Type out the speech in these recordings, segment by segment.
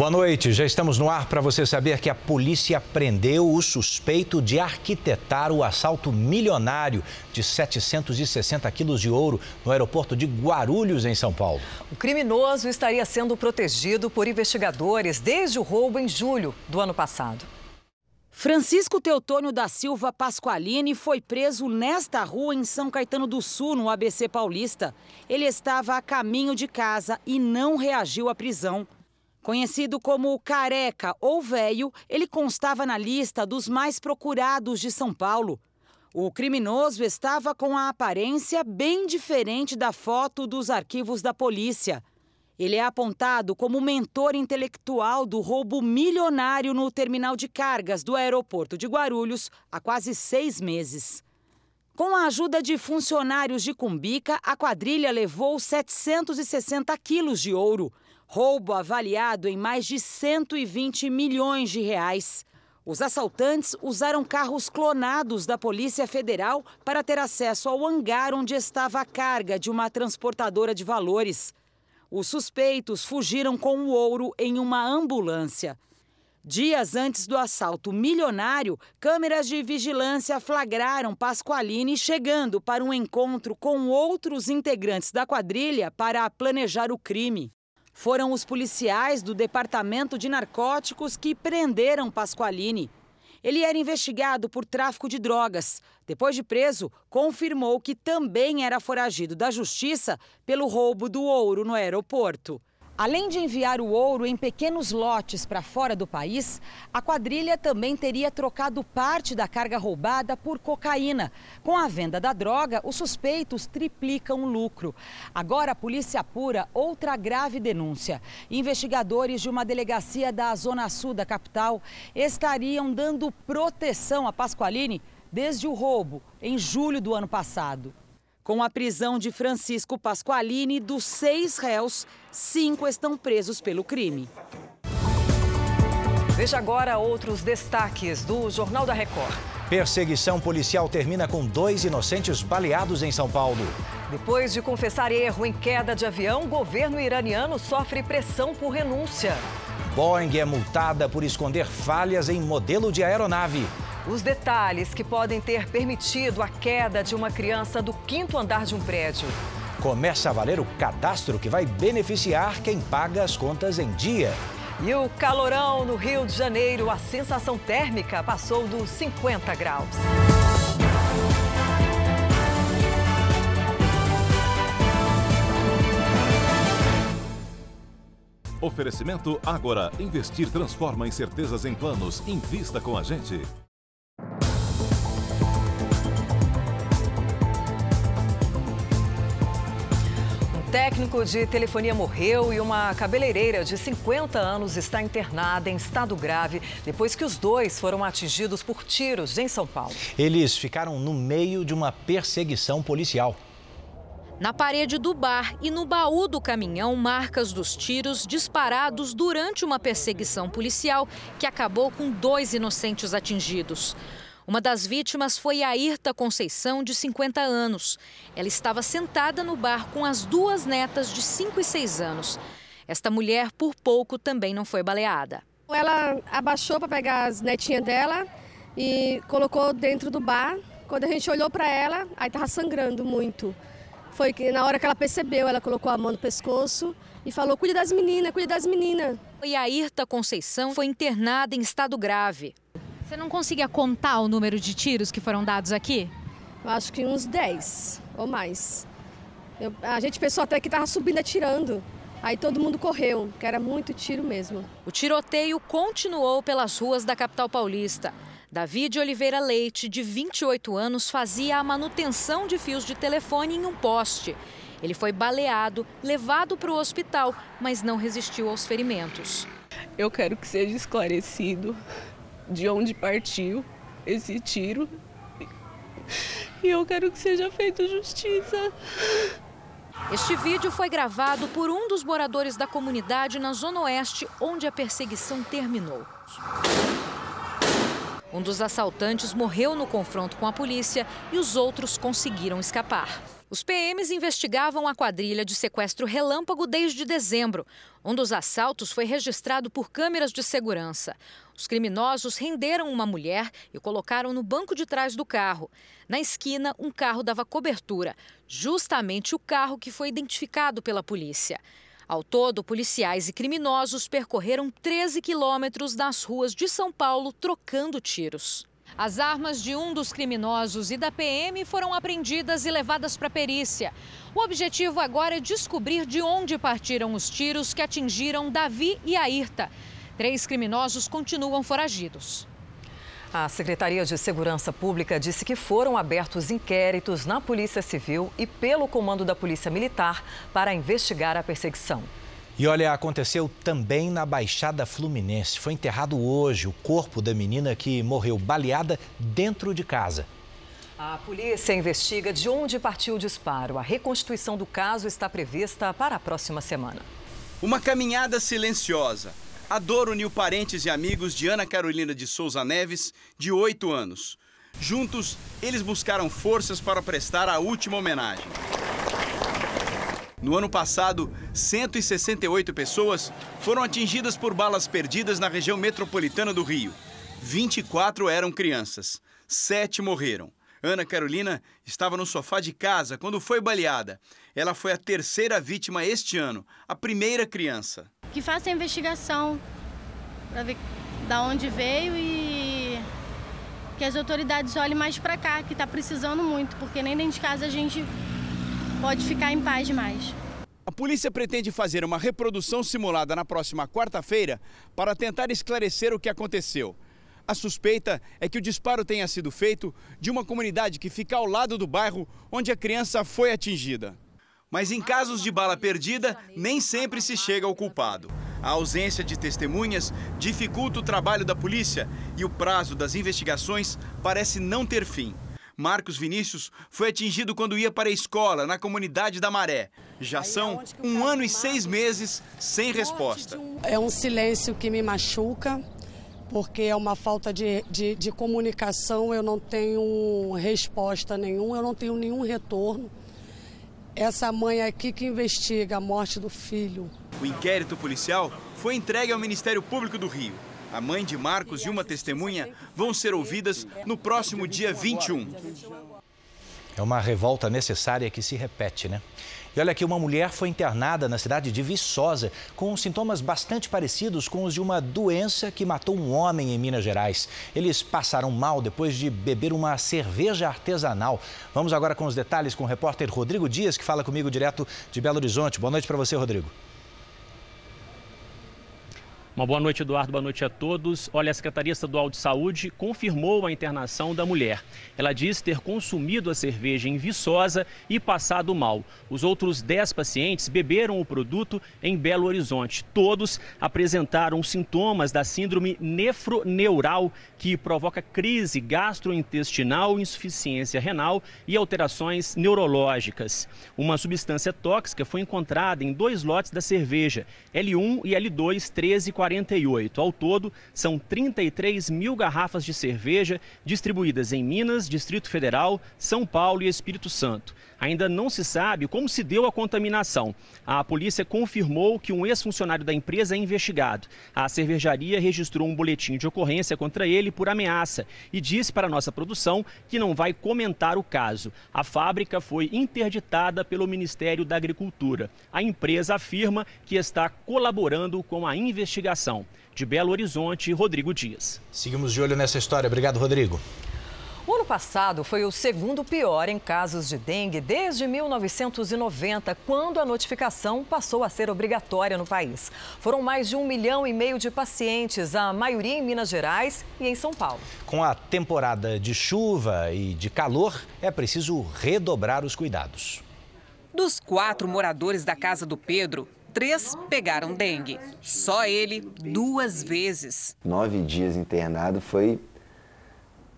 Boa noite. Já estamos no ar para você saber que a polícia prendeu o suspeito de arquitetar o assalto milionário de 760 quilos de ouro no aeroporto de Guarulhos, em São Paulo. O criminoso estaria sendo protegido por investigadores desde o roubo em julho do ano passado. Francisco Teutônio da Silva Pasqualini foi preso nesta rua em São Caetano do Sul, no ABC Paulista. Ele estava a caminho de casa e não reagiu à prisão. Conhecido como Careca ou Velho, ele constava na lista dos mais procurados de São Paulo. O criminoso estava com a aparência bem diferente da foto dos arquivos da polícia. Ele é apontado como mentor intelectual do roubo milionário no terminal de cargas do aeroporto de Guarulhos há quase seis meses. Com a ajuda de funcionários de Cumbica, a quadrilha levou 760 quilos de ouro roubo avaliado em mais de 120 milhões de reais. Os assaltantes usaram carros clonados da Polícia Federal para ter acesso ao hangar onde estava a carga de uma transportadora de valores. Os suspeitos fugiram com o ouro em uma ambulância. Dias antes do assalto milionário, câmeras de vigilância flagraram Pasqualini chegando para um encontro com outros integrantes da quadrilha para planejar o crime. Foram os policiais do Departamento de Narcóticos que prenderam Pasqualini. Ele era investigado por tráfico de drogas. Depois de preso, confirmou que também era foragido da justiça pelo roubo do ouro no aeroporto. Além de enviar o ouro em pequenos lotes para fora do país, a quadrilha também teria trocado parte da carga roubada por cocaína. Com a venda da droga, os suspeitos triplicam o lucro. Agora a polícia apura outra grave denúncia. Investigadores de uma delegacia da Zona Sul da capital estariam dando proteção a Pasqualini desde o roubo, em julho do ano passado. Com a prisão de Francisco Pasqualini, dos seis réus, cinco estão presos pelo crime. Veja agora outros destaques do Jornal da Record. Perseguição policial termina com dois inocentes baleados em São Paulo. Depois de confessar erro em queda de avião, governo iraniano sofre pressão por renúncia. Boeing é multada por esconder falhas em modelo de aeronave. Os detalhes que podem ter permitido a queda de uma criança do quinto andar de um prédio. Começa a valer o cadastro que vai beneficiar quem paga as contas em dia. E o calorão no Rio de Janeiro, a sensação térmica passou dos 50 graus. Oferecimento Agora. Investir transforma incertezas em planos. Invista com a gente. Técnico de telefonia morreu e uma cabeleireira de 50 anos está internada em estado grave depois que os dois foram atingidos por tiros em São Paulo. Eles ficaram no meio de uma perseguição policial. Na parede do bar e no baú do caminhão, marcas dos tiros disparados durante uma perseguição policial que acabou com dois inocentes atingidos. Uma das vítimas foi a Irta Conceição, de 50 anos. Ela estava sentada no bar com as duas netas de 5 e 6 anos. Esta mulher, por pouco, também não foi baleada. Ela abaixou para pegar as netinhas dela e colocou dentro do bar. Quando a gente olhou para ela, aí estava sangrando muito. Foi que na hora que ela percebeu, ela colocou a mão no pescoço e falou: cuide das meninas, cuide das meninas. E a Irta Conceição foi internada em estado grave. Você não conseguia contar o número de tiros que foram dados aqui? Eu acho que uns 10 ou mais. Eu, a gente pensou até que estava subindo atirando. Aí todo mundo correu, que era muito tiro mesmo. O tiroteio continuou pelas ruas da capital paulista. David Oliveira Leite, de 28 anos, fazia a manutenção de fios de telefone em um poste. Ele foi baleado, levado para o hospital, mas não resistiu aos ferimentos. Eu quero que seja esclarecido de onde partiu esse tiro. E eu quero que seja feita justiça. Este vídeo foi gravado por um dos moradores da comunidade na Zona Oeste, onde a perseguição terminou. Um dos assaltantes morreu no confronto com a polícia e os outros conseguiram escapar. Os PMs investigavam a quadrilha de sequestro relâmpago desde dezembro. Um dos assaltos foi registrado por câmeras de segurança. Os criminosos renderam uma mulher e colocaram no banco de trás do carro. Na esquina, um carro dava cobertura, justamente o carro que foi identificado pela polícia. Ao todo, policiais e criminosos percorreram 13 quilômetros nas ruas de São Paulo trocando tiros. As armas de um dos criminosos e da PM foram apreendidas e levadas para perícia. O objetivo agora é descobrir de onde partiram os tiros que atingiram Davi e Ayrta. Três criminosos continuam foragidos. A Secretaria de Segurança Pública disse que foram abertos inquéritos na Polícia Civil e pelo Comando da Polícia Militar para investigar a perseguição. E olha, aconteceu também na Baixada Fluminense. Foi enterrado hoje o corpo da menina que morreu baleada dentro de casa. A polícia investiga de onde partiu o disparo. A reconstituição do caso está prevista para a próxima semana. Uma caminhada silenciosa. A dor uniu parentes e amigos de Ana Carolina de Souza Neves, de 8 anos. Juntos, eles buscaram forças para prestar a última homenagem. No ano passado, 168 pessoas foram atingidas por balas perdidas na região metropolitana do Rio. 24 eram crianças, 7 morreram. Ana Carolina estava no sofá de casa quando foi baleada. Ela foi a terceira vítima este ano, a primeira criança. Que faça a investigação para ver da onde veio e que as autoridades olhem mais para cá, que está precisando muito, porque nem dentro de casa a gente pode ficar em paz mais. A polícia pretende fazer uma reprodução simulada na próxima quarta-feira para tentar esclarecer o que aconteceu. A suspeita é que o disparo tenha sido feito de uma comunidade que fica ao lado do bairro onde a criança foi atingida. Mas em casos de bala perdida, nem sempre se chega ao culpado. A ausência de testemunhas dificulta o trabalho da polícia e o prazo das investigações parece não ter fim. Marcos Vinícius foi atingido quando ia para a escola na comunidade da Maré. Já são um ano e seis meses sem resposta. É um silêncio que me machuca, porque é uma falta de, de, de comunicação, eu não tenho resposta nenhuma, eu não tenho nenhum retorno. Essa mãe aqui que investiga a morte do filho. O inquérito policial foi entregue ao Ministério Público do Rio. A mãe de Marcos e uma testemunha vão ser ouvidas no próximo dia 21. É uma revolta necessária que se repete, né? E olha aqui, uma mulher foi internada na cidade de Viçosa com sintomas bastante parecidos com os de uma doença que matou um homem em Minas Gerais. Eles passaram mal depois de beber uma cerveja artesanal. Vamos agora com os detalhes com o repórter Rodrigo Dias, que fala comigo direto de Belo Horizonte. Boa noite para você, Rodrigo. Uma boa noite, Eduardo. Boa noite a todos. Olha, a Secretaria Estadual de Saúde confirmou a internação da mulher. Ela diz ter consumido a cerveja em Viçosa e passado mal. Os outros 10 pacientes beberam o produto em Belo Horizonte. Todos apresentaram sintomas da síndrome nefroneural, que provoca crise gastrointestinal, insuficiência renal e alterações neurológicas. Uma substância tóxica foi encontrada em dois lotes da cerveja, L1 e L2 13 48. Ao todo, são 33 mil garrafas de cerveja distribuídas em Minas, Distrito Federal, São Paulo e Espírito Santo. Ainda não se sabe como se deu a contaminação. A polícia confirmou que um ex-funcionário da empresa é investigado. A cervejaria registrou um boletim de ocorrência contra ele por ameaça e disse para nossa produção que não vai comentar o caso. A fábrica foi interditada pelo Ministério da Agricultura. A empresa afirma que está colaborando com a investigação investigação. De Belo Horizonte, Rodrigo Dias. Seguimos de olho nessa história. Obrigado, Rodrigo. O ano passado foi o segundo pior em casos de dengue desde 1990, quando a notificação passou a ser obrigatória no país. Foram mais de um milhão e meio de pacientes, a maioria em Minas Gerais e em São Paulo. Com a temporada de chuva e de calor, é preciso redobrar os cuidados. Dos quatro moradores da casa do Pedro, três pegaram dengue. Só ele duas vezes. Nove dias internado foi,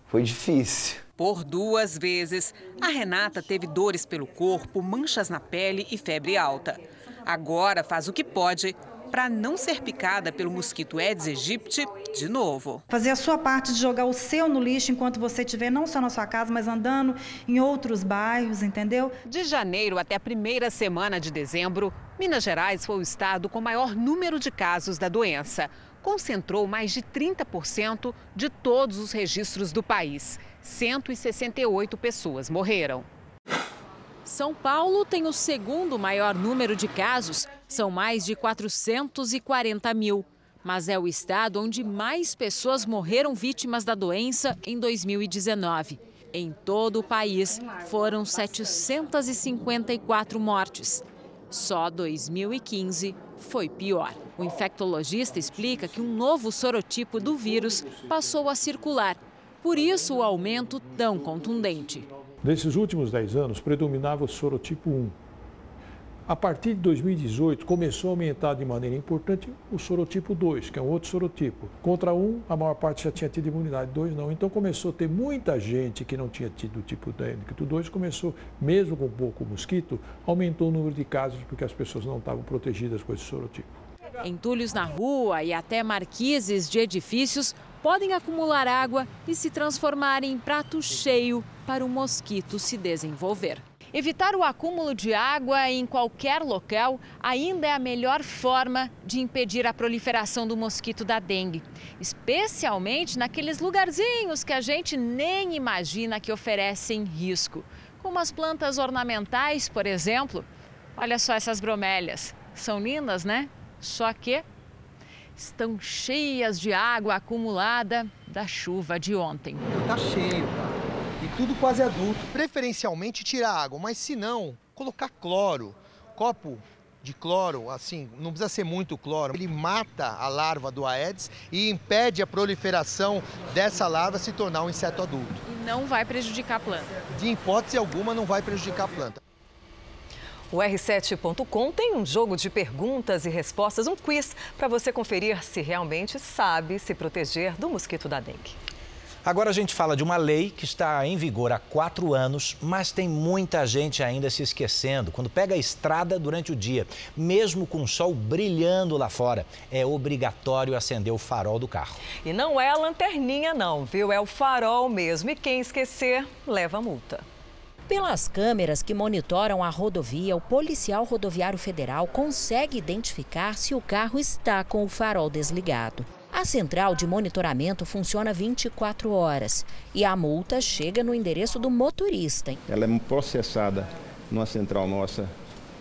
foi difícil. Por duas vezes, a Renata teve dores pelo corpo, manchas na pele e febre alta. Agora faz o que pode para não ser picada pelo mosquito Aedes aegypti de novo. Fazer a sua parte de jogar o seu no lixo enquanto você estiver não só na sua casa, mas andando em outros bairros, entendeu? De janeiro até a primeira semana de dezembro, Minas Gerais foi o estado com maior número de casos da doença. Concentrou mais de 30% de todos os registros do país. 168 pessoas morreram. São Paulo tem o segundo maior número de casos, são mais de 440 mil. Mas é o estado onde mais pessoas morreram vítimas da doença em 2019. Em todo o país, foram 754 mortes. Só 2015 foi pior. O infectologista explica que um novo sorotipo do vírus passou a circular. Por isso, o aumento tão contundente. Nesses últimos 10 anos, predominava o sorotipo 1. A partir de 2018, começou a aumentar de maneira importante o sorotipo 2, que é um outro sorotipo. Contra um, a maior parte já tinha tido imunidade, dois não. Então começou a ter muita gente que não tinha tido o tipo 2, começou, mesmo com pouco mosquito, aumentou o número de casos porque as pessoas não estavam protegidas com esse sorotipo. Entulhos na rua e até marquises de edifícios podem acumular água e se transformar em prato cheio para o mosquito se desenvolver. Evitar o acúmulo de água em qualquer local ainda é a melhor forma de impedir a proliferação do mosquito da dengue, especialmente naqueles lugarzinhos que a gente nem imagina que oferecem risco, como as plantas ornamentais, por exemplo. Olha só essas bromélias, são lindas, né? Só que estão cheias de água acumulada da chuva de ontem. Tá cheio, cara. E tudo quase adulto. Preferencialmente tirar água, mas se não, colocar cloro. Copo de cloro, assim, não precisa ser muito cloro. Ele mata a larva do Aedes e impede a proliferação dessa larva se tornar um inseto adulto. E não vai prejudicar a planta? De hipótese alguma, não vai prejudicar a planta. O R7.com tem um jogo de perguntas e respostas, um quiz, para você conferir se realmente sabe se proteger do mosquito da dengue. Agora a gente fala de uma lei que está em vigor há quatro anos, mas tem muita gente ainda se esquecendo. Quando pega a estrada durante o dia, mesmo com o sol brilhando lá fora, é obrigatório acender o farol do carro. E não é a lanterninha não, viu? É o farol mesmo. E quem esquecer, leva multa. Pelas câmeras que monitoram a rodovia, o policial rodoviário federal consegue identificar se o carro está com o farol desligado. A central de monitoramento funciona 24 horas e a multa chega no endereço do motorista. Ela é processada numa central nossa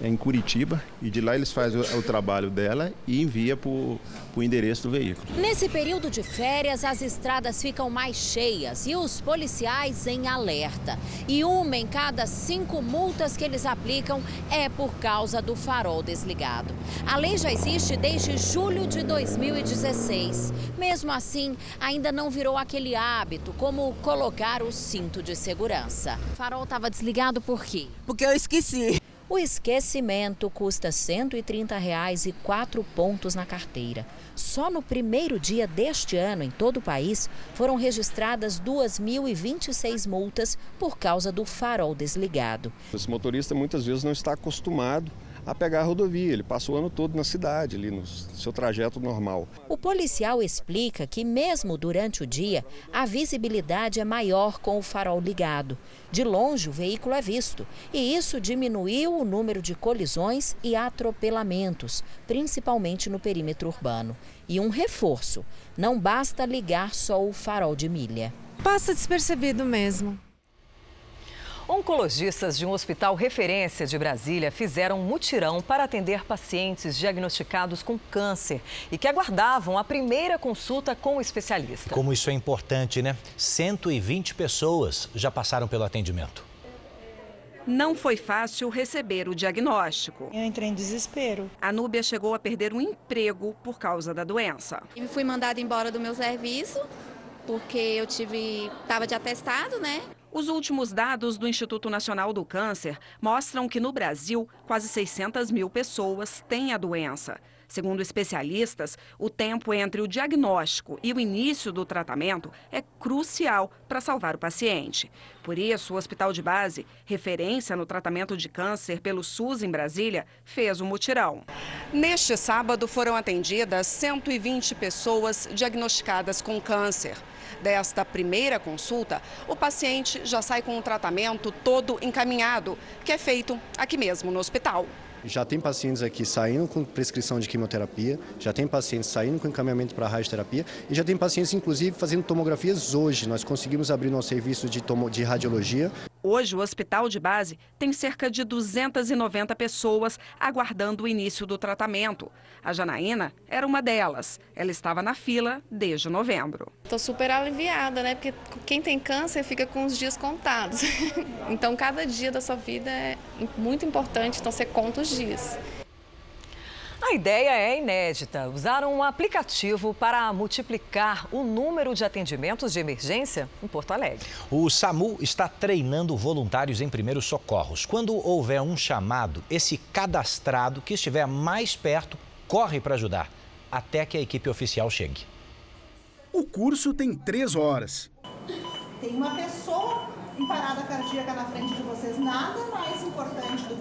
em Curitiba e de lá eles fazem o, o trabalho dela e envia para o endereço do veículo. Nesse período de férias, as estradas ficam mais cheias e os policiais em alerta. E uma em cada cinco multas que eles aplicam é por causa do farol desligado. A lei já existe desde julho de 2016. Mesmo assim, ainda não virou aquele hábito como colocar o cinto de segurança. O farol estava desligado por quê? Porque eu esqueci. O esquecimento custa 130 reais e quatro pontos na carteira. Só no primeiro dia deste ano, em todo o país, foram registradas 2.026 multas por causa do farol desligado. Esse motorista muitas vezes não está acostumado a pegar a rodovia. Ele passa o ano todo na cidade, ali no seu trajeto normal. O policial explica que, mesmo durante o dia, a visibilidade é maior com o farol ligado. De longe, o veículo é visto, e isso diminuiu o número de colisões e atropelamentos, principalmente no perímetro urbano. E um reforço: não basta ligar só o farol de milha. Passa despercebido mesmo. Oncologistas de um hospital referência de Brasília fizeram um mutirão para atender pacientes diagnosticados com câncer e que aguardavam a primeira consulta com o especialista. Como isso é importante, né? 120 pessoas já passaram pelo atendimento. Não foi fácil receber o diagnóstico. Eu entrei em desespero. A Núbia chegou a perder um emprego por causa da doença. Eu fui mandada embora do meu serviço porque eu tive estava de atestado, né? Os últimos dados do Instituto Nacional do Câncer mostram que no Brasil, quase 600 mil pessoas têm a doença. Segundo especialistas, o tempo entre o diagnóstico e o início do tratamento é crucial para salvar o paciente. Por isso, o Hospital de Base, referência no tratamento de câncer pelo SUS em Brasília, fez o um mutirão. Neste sábado foram atendidas 120 pessoas diagnosticadas com câncer. Desta primeira consulta, o paciente já sai com o tratamento todo encaminhado, que é feito aqui mesmo no hospital. Já tem pacientes aqui saindo com prescrição de quimioterapia, já tem pacientes saindo com encaminhamento para radioterapia e já tem pacientes, inclusive, fazendo tomografias hoje. Nós conseguimos abrir nosso serviço de, tomo, de radiologia. Hoje, o hospital de base tem cerca de 290 pessoas aguardando o início do tratamento. A Janaína era uma delas. Ela estava na fila desde novembro. Estou super aliviada, né? Porque quem tem câncer fica com os dias contados. então, cada dia da sua vida é muito importante, então você conta os dias. A ideia é inédita: usar um aplicativo para multiplicar o número de atendimentos de emergência em Porto Alegre. O SAMU está treinando voluntários em primeiros socorros. Quando houver um chamado, esse cadastrado que estiver mais perto corre para ajudar, até que a equipe oficial chegue. O curso tem três horas. Tem uma pessoa em parada cardíaca na frente de vocês, nada mais importante do.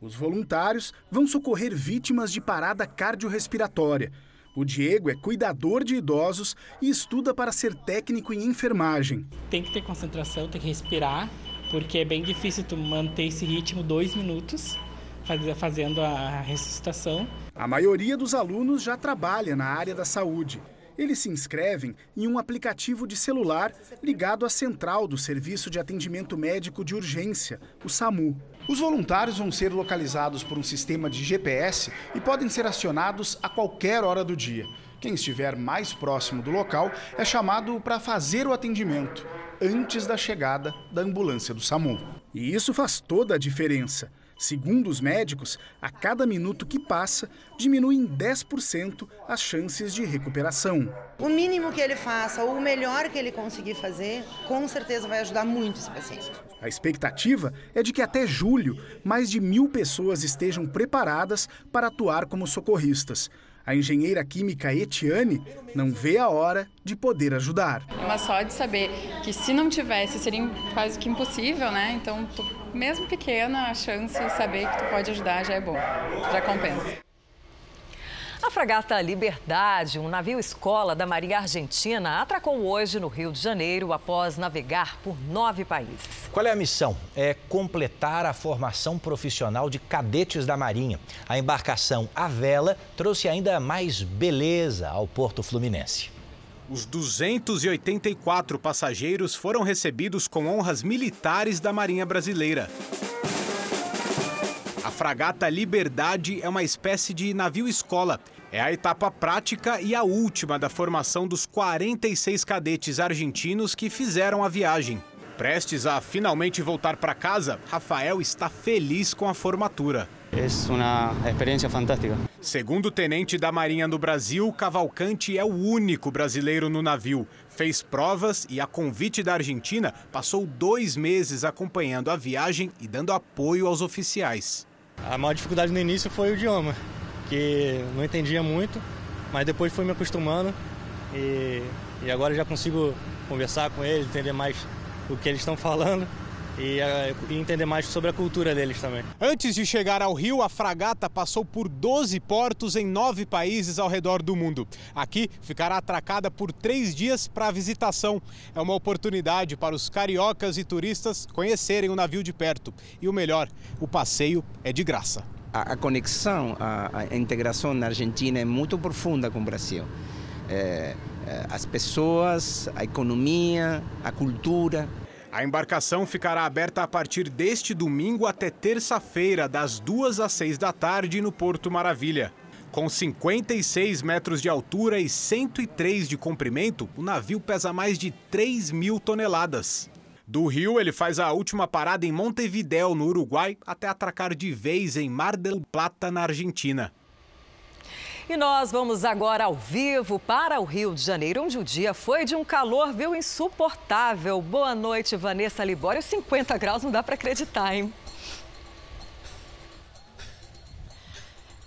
Os voluntários vão socorrer vítimas de parada cardiorrespiratória. O Diego é cuidador de idosos e estuda para ser técnico em enfermagem. Tem que ter concentração, tem que respirar, porque é bem difícil tu manter esse ritmo dois minutos fazendo a ressuscitação. A maioria dos alunos já trabalha na área da saúde. Eles se inscrevem em um aplicativo de celular ligado à central do Serviço de Atendimento Médico de Urgência, o SAMU. Os voluntários vão ser localizados por um sistema de GPS e podem ser acionados a qualquer hora do dia. Quem estiver mais próximo do local é chamado para fazer o atendimento antes da chegada da ambulância do SAMU. E isso faz toda a diferença. Segundo os médicos, a cada minuto que passa, diminui em 10% as chances de recuperação. O mínimo que ele faça, ou o melhor que ele conseguir fazer, com certeza vai ajudar muito esse paciente. A expectativa é de que até julho, mais de mil pessoas estejam preparadas para atuar como socorristas. A engenheira química Etiane não vê a hora de poder ajudar. Mas só de saber que se não tivesse seria quase que impossível, né? Então, mesmo pequena, a chance de saber que tu pode ajudar já é bom, já compensa. A fragata Liberdade, um navio escola da Marinha Argentina, atracou hoje no Rio de Janeiro após navegar por nove países. Qual é a missão? É completar a formação profissional de cadetes da Marinha. A embarcação à vela trouxe ainda mais beleza ao Porto Fluminense. Os 284 passageiros foram recebidos com honras militares da Marinha Brasileira. A fragata Liberdade é uma espécie de navio-escola. É a etapa prática e a última da formação dos 46 cadetes argentinos que fizeram a viagem. Prestes a finalmente voltar para casa, Rafael está feliz com a formatura. É uma experiência fantástica. Segundo o tenente da Marinha do Brasil, Cavalcante é o único brasileiro no navio. Fez provas e, a convite da Argentina, passou dois meses acompanhando a viagem e dando apoio aos oficiais. A maior dificuldade no início foi o idioma, que não entendia muito, mas depois fui me acostumando e, e agora já consigo conversar com eles, entender mais o que eles estão falando e, e, entender mais sobre a cultura deles também. Antes de chegar ao Rio, a fragata passou por 12 portos em nove países ao redor do mundo. Aqui ficará atracada por três dias para visitação. É uma oportunidade para os cariocas e turistas conhecerem o navio de perto. E o melhor, o passeio é de graça. A, a conexão, a, a, integração na Argentina é muito profunda com o Brasil. É, as pessoas, a economia, a cultura. A embarcação ficará aberta a partir deste domingo até terça-feira, das duas às seis da tarde, no Porto Maravilha. Com 56 metros de altura e 103 de comprimento, o navio pesa mais de 3 mil toneladas. Do Rio, ele faz a última parada em Montevidéu, no Uruguai, até atracar de vez em Mar del Plata, na Argentina. E nós vamos agora ao vivo para o Rio de Janeiro, onde o dia foi de um calor, viu, insuportável. Boa noite, Vanessa Libório. 50 graus não dá para acreditar, hein?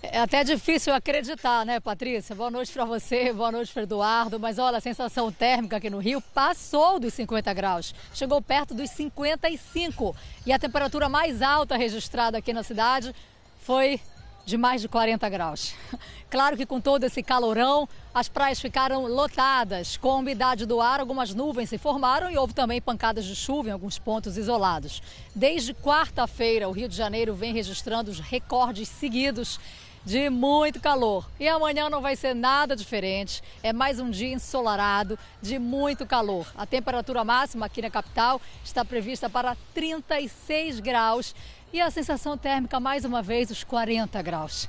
É até difícil acreditar, né, Patrícia? Boa noite para você, boa noite para Eduardo. Mas olha, a sensação térmica aqui no Rio passou dos 50 graus, chegou perto dos 55. E a temperatura mais alta registrada aqui na cidade foi de mais de 40 graus. Claro que com todo esse calorão, as praias ficaram lotadas. Com a umidade do ar, algumas nuvens se formaram e houve também pancadas de chuva em alguns pontos isolados. Desde quarta-feira, o Rio de Janeiro vem registrando os recordes seguidos de muito calor. E amanhã não vai ser nada diferente. É mais um dia ensolarado, de muito calor. A temperatura máxima aqui na capital está prevista para 36 graus e a sensação térmica mais uma vez os 40 graus.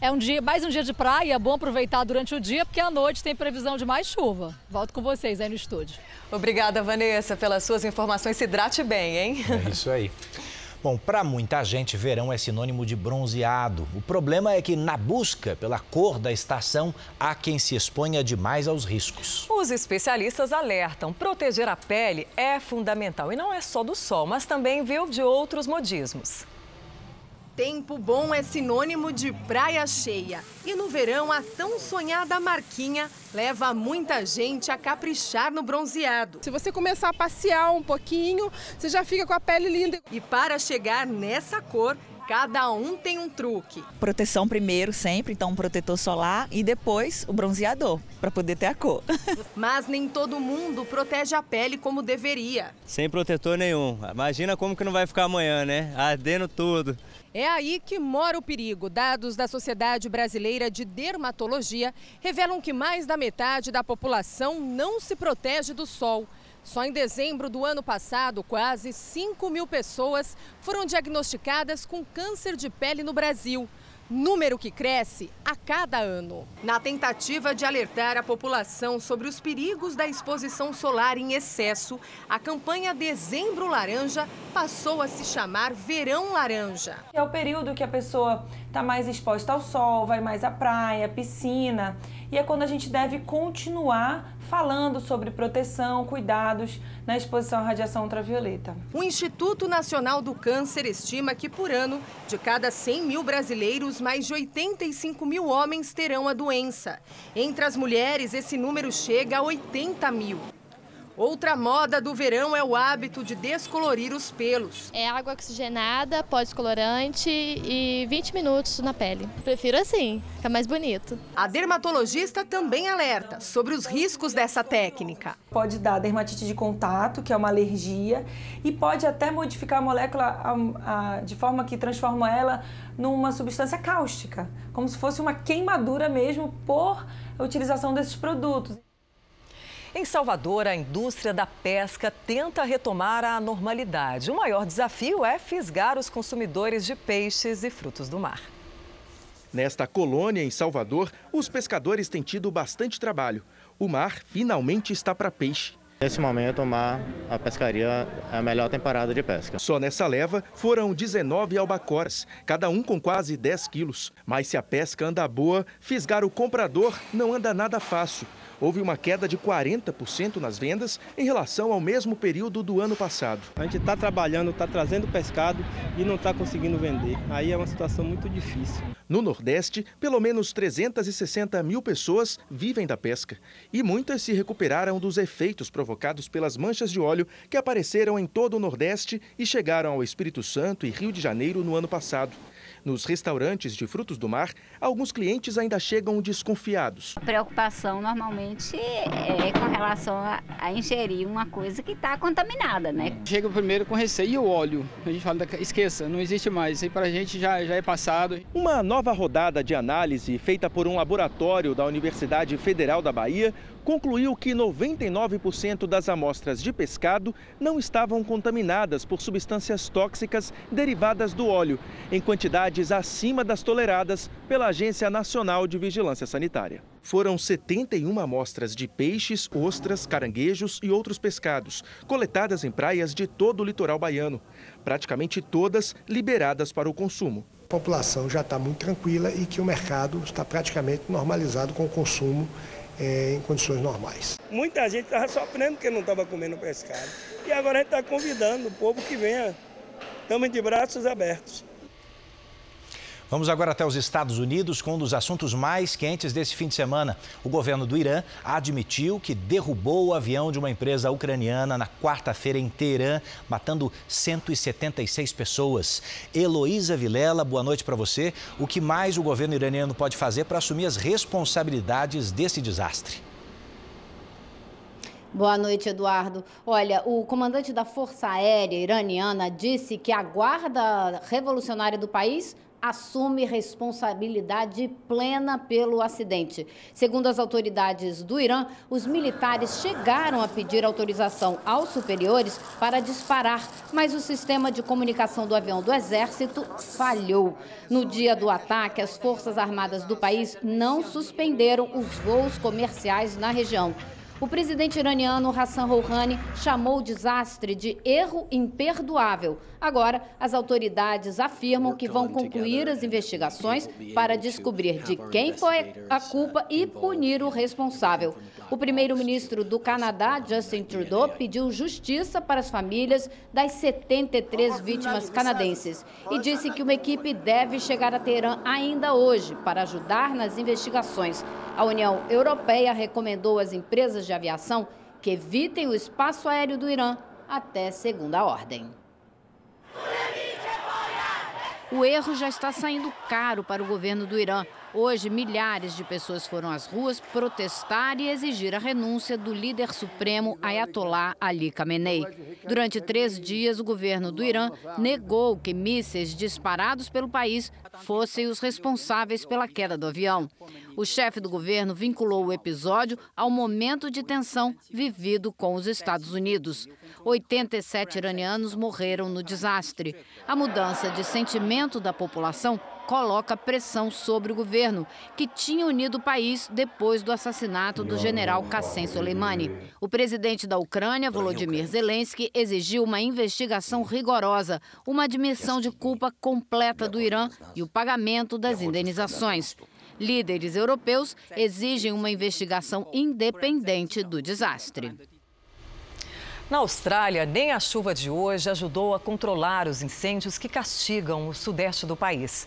É um dia, mais um dia de praia, é bom aproveitar durante o dia, porque à noite tem previsão de mais chuva. Volto com vocês aí no estúdio. Obrigada, Vanessa, pelas suas informações. Se hidrate bem, hein? É isso aí. Bom, para muita gente, verão é sinônimo de bronzeado. O problema é que, na busca pela cor da estação, há quem se exponha demais aos riscos. Os especialistas alertam: proteger a pele é fundamental. E não é só do sol, mas também, viu, de outros modismos. Tempo bom é sinônimo de praia cheia. E no verão, a tão sonhada marquinha leva muita gente a caprichar no bronzeado. Se você começar a passear um pouquinho, você já fica com a pele linda. E para chegar nessa cor, Cada um tem um truque. Proteção primeiro, sempre, então um protetor solar e depois o bronzeador, para poder ter a cor. Mas nem todo mundo protege a pele como deveria. Sem protetor nenhum. Imagina como que não vai ficar amanhã, né? Ardendo tudo. É aí que mora o perigo. Dados da Sociedade Brasileira de Dermatologia revelam que mais da metade da população não se protege do sol. Só em dezembro do ano passado, quase 5 mil pessoas foram diagnosticadas com câncer de pele no Brasil número que cresce a cada ano. Na tentativa de alertar a população sobre os perigos da exposição solar em excesso, a campanha Dezembro Laranja passou a se chamar Verão Laranja. É o período que a pessoa está mais exposta ao sol, vai mais à praia, piscina, e é quando a gente deve continuar falando sobre proteção, cuidados na exposição à radiação ultravioleta. O Instituto Nacional do Câncer estima que por ano, de cada 100 mil brasileiros, mais de 85 mil homens terão a doença. Entre as mulheres, esse número chega a 80 mil. Outra moda do verão é o hábito de descolorir os pelos. É água oxigenada, pós-colorante e 20 minutos na pele. Prefiro assim, fica mais bonito. A dermatologista também alerta sobre os riscos dessa técnica. Pode dar dermatite de contato, que é uma alergia, e pode até modificar a molécula de forma que transforma ela numa substância cáustica, como se fosse uma queimadura mesmo por utilização desses produtos. Em Salvador, a indústria da pesca tenta retomar a normalidade. O maior desafio é fisgar os consumidores de peixes e frutos do mar. Nesta colônia em Salvador, os pescadores têm tido bastante trabalho. O mar finalmente está para peixe. Nesse momento, o mar, a pescaria é a melhor temporada de pesca. Só nessa leva foram 19 albacoras, cada um com quase 10 quilos. Mas se a pesca anda boa, fisgar o comprador não anda nada fácil houve uma queda de 40% nas vendas em relação ao mesmo período do ano passado. A gente está trabalhando, está trazendo pescado e não está conseguindo vender. Aí é uma situação muito difícil. No Nordeste, pelo menos 360 mil pessoas vivem da pesca e muitas se recuperaram dos efeitos provocados pelas manchas de óleo que apareceram em todo o Nordeste e chegaram ao Espírito Santo e Rio de Janeiro no ano passado. Nos restaurantes de frutos do mar, alguns clientes ainda chegam desconfiados. A preocupação normalmente é com relação a, a ingerir uma coisa que está contaminada, né? Chega primeiro com receio e o óleo. A gente fala, esqueça, não existe mais. Isso aí para a gente já, já é passado. Uma nova rodada de análise feita por um laboratório da Universidade Federal da Bahia concluiu que 99% das amostras de pescado não estavam contaminadas por substâncias tóxicas derivadas do óleo, em quantidades acima das toleradas pela Agência Nacional de Vigilância Sanitária. Foram 71 amostras de peixes, ostras, caranguejos e outros pescados, coletadas em praias de todo o litoral baiano, praticamente todas liberadas para o consumo. A população já está muito tranquila e que o mercado está praticamente normalizado com o consumo é, em condições normais. Muita gente estava sofrendo porque não estava comendo pescado. E agora a gente está convidando o povo que venha. Estamos de braços abertos. Vamos agora até os Estados Unidos com um dos assuntos mais quentes desse fim de semana. O governo do Irã admitiu que derrubou o avião de uma empresa ucraniana na quarta-feira em Teherã, matando 176 pessoas. Heloísa Vilela, boa noite para você. O que mais o governo iraniano pode fazer para assumir as responsabilidades desse desastre? Boa noite, Eduardo. Olha, o comandante da Força Aérea Iraniana disse que a Guarda Revolucionária do país assume responsabilidade plena pelo acidente. Segundo as autoridades do Irã, os militares chegaram a pedir autorização aos superiores para disparar, mas o sistema de comunicação do avião do Exército falhou. No dia do ataque, as Forças Armadas do país não suspenderam os voos comerciais na região. O presidente iraniano Hassan Rouhani chamou o desastre de erro imperdoável. Agora, as autoridades afirmam que vão concluir as investigações para descobrir de quem foi a culpa e punir o responsável. O primeiro-ministro do Canadá, Justin Trudeau, pediu justiça para as famílias das 73 vítimas canadenses e disse que uma equipe deve chegar a Teherã ainda hoje para ajudar nas investigações. A União Europeia recomendou às empresas de aviação que evitem o espaço aéreo do Irã até segunda ordem. O erro já está saindo caro para o governo do Irã. Hoje, milhares de pessoas foram às ruas protestar e exigir a renúncia do líder supremo Ayatollah Ali Khamenei. Durante três dias, o governo do Irã negou que mísseis disparados pelo país fossem os responsáveis pela queda do avião. O chefe do governo vinculou o episódio ao momento de tensão vivido com os Estados Unidos. 87 iranianos morreram no desastre. A mudança de sentimento da população coloca pressão sobre o governo, que tinha unido o país depois do assassinato do general Qassem Soleimani. O presidente da Ucrânia, Volodymyr Zelensky, exigiu uma investigação rigorosa, uma admissão de culpa completa do Irã e o pagamento das indenizações. Líderes europeus exigem uma investigação independente do desastre. Na Austrália, nem a chuva de hoje ajudou a controlar os incêndios que castigam o sudeste do país.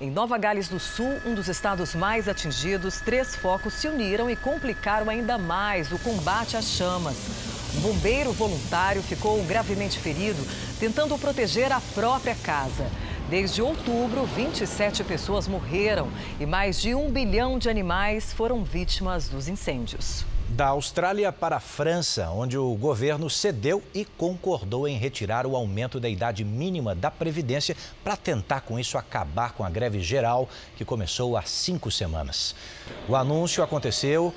Em Nova Gales do Sul, um dos estados mais atingidos, três focos se uniram e complicaram ainda mais o combate às chamas. Um bombeiro voluntário ficou gravemente ferido tentando proteger a própria casa. Desde outubro, 27 pessoas morreram e mais de um bilhão de animais foram vítimas dos incêndios. Da Austrália para a França, onde o governo cedeu e concordou em retirar o aumento da idade mínima da Previdência para tentar com isso acabar com a greve geral que começou há cinco semanas. O anúncio aconteceu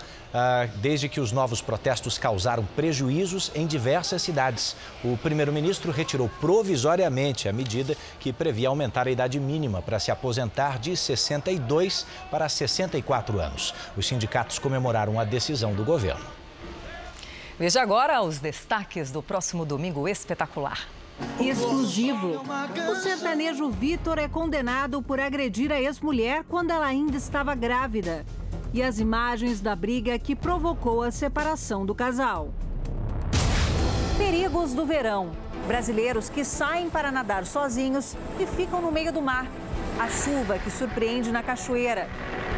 desde que os novos protestos causaram prejuízos em diversas cidades. O primeiro-ministro retirou provisoriamente a medida que previa aumentar a idade mínima para se aposentar de 62 para 64 anos. Os sindicatos comemoraram a decisão do governo. Veja agora os destaques do próximo domingo espetacular. Exclusivo. O sertanejo Vitor é condenado por agredir a ex-mulher quando ela ainda estava grávida e as imagens da briga que provocou a separação do casal. Perigos do verão. Brasileiros que saem para nadar sozinhos e ficam no meio do mar. A chuva que surpreende na cachoeira.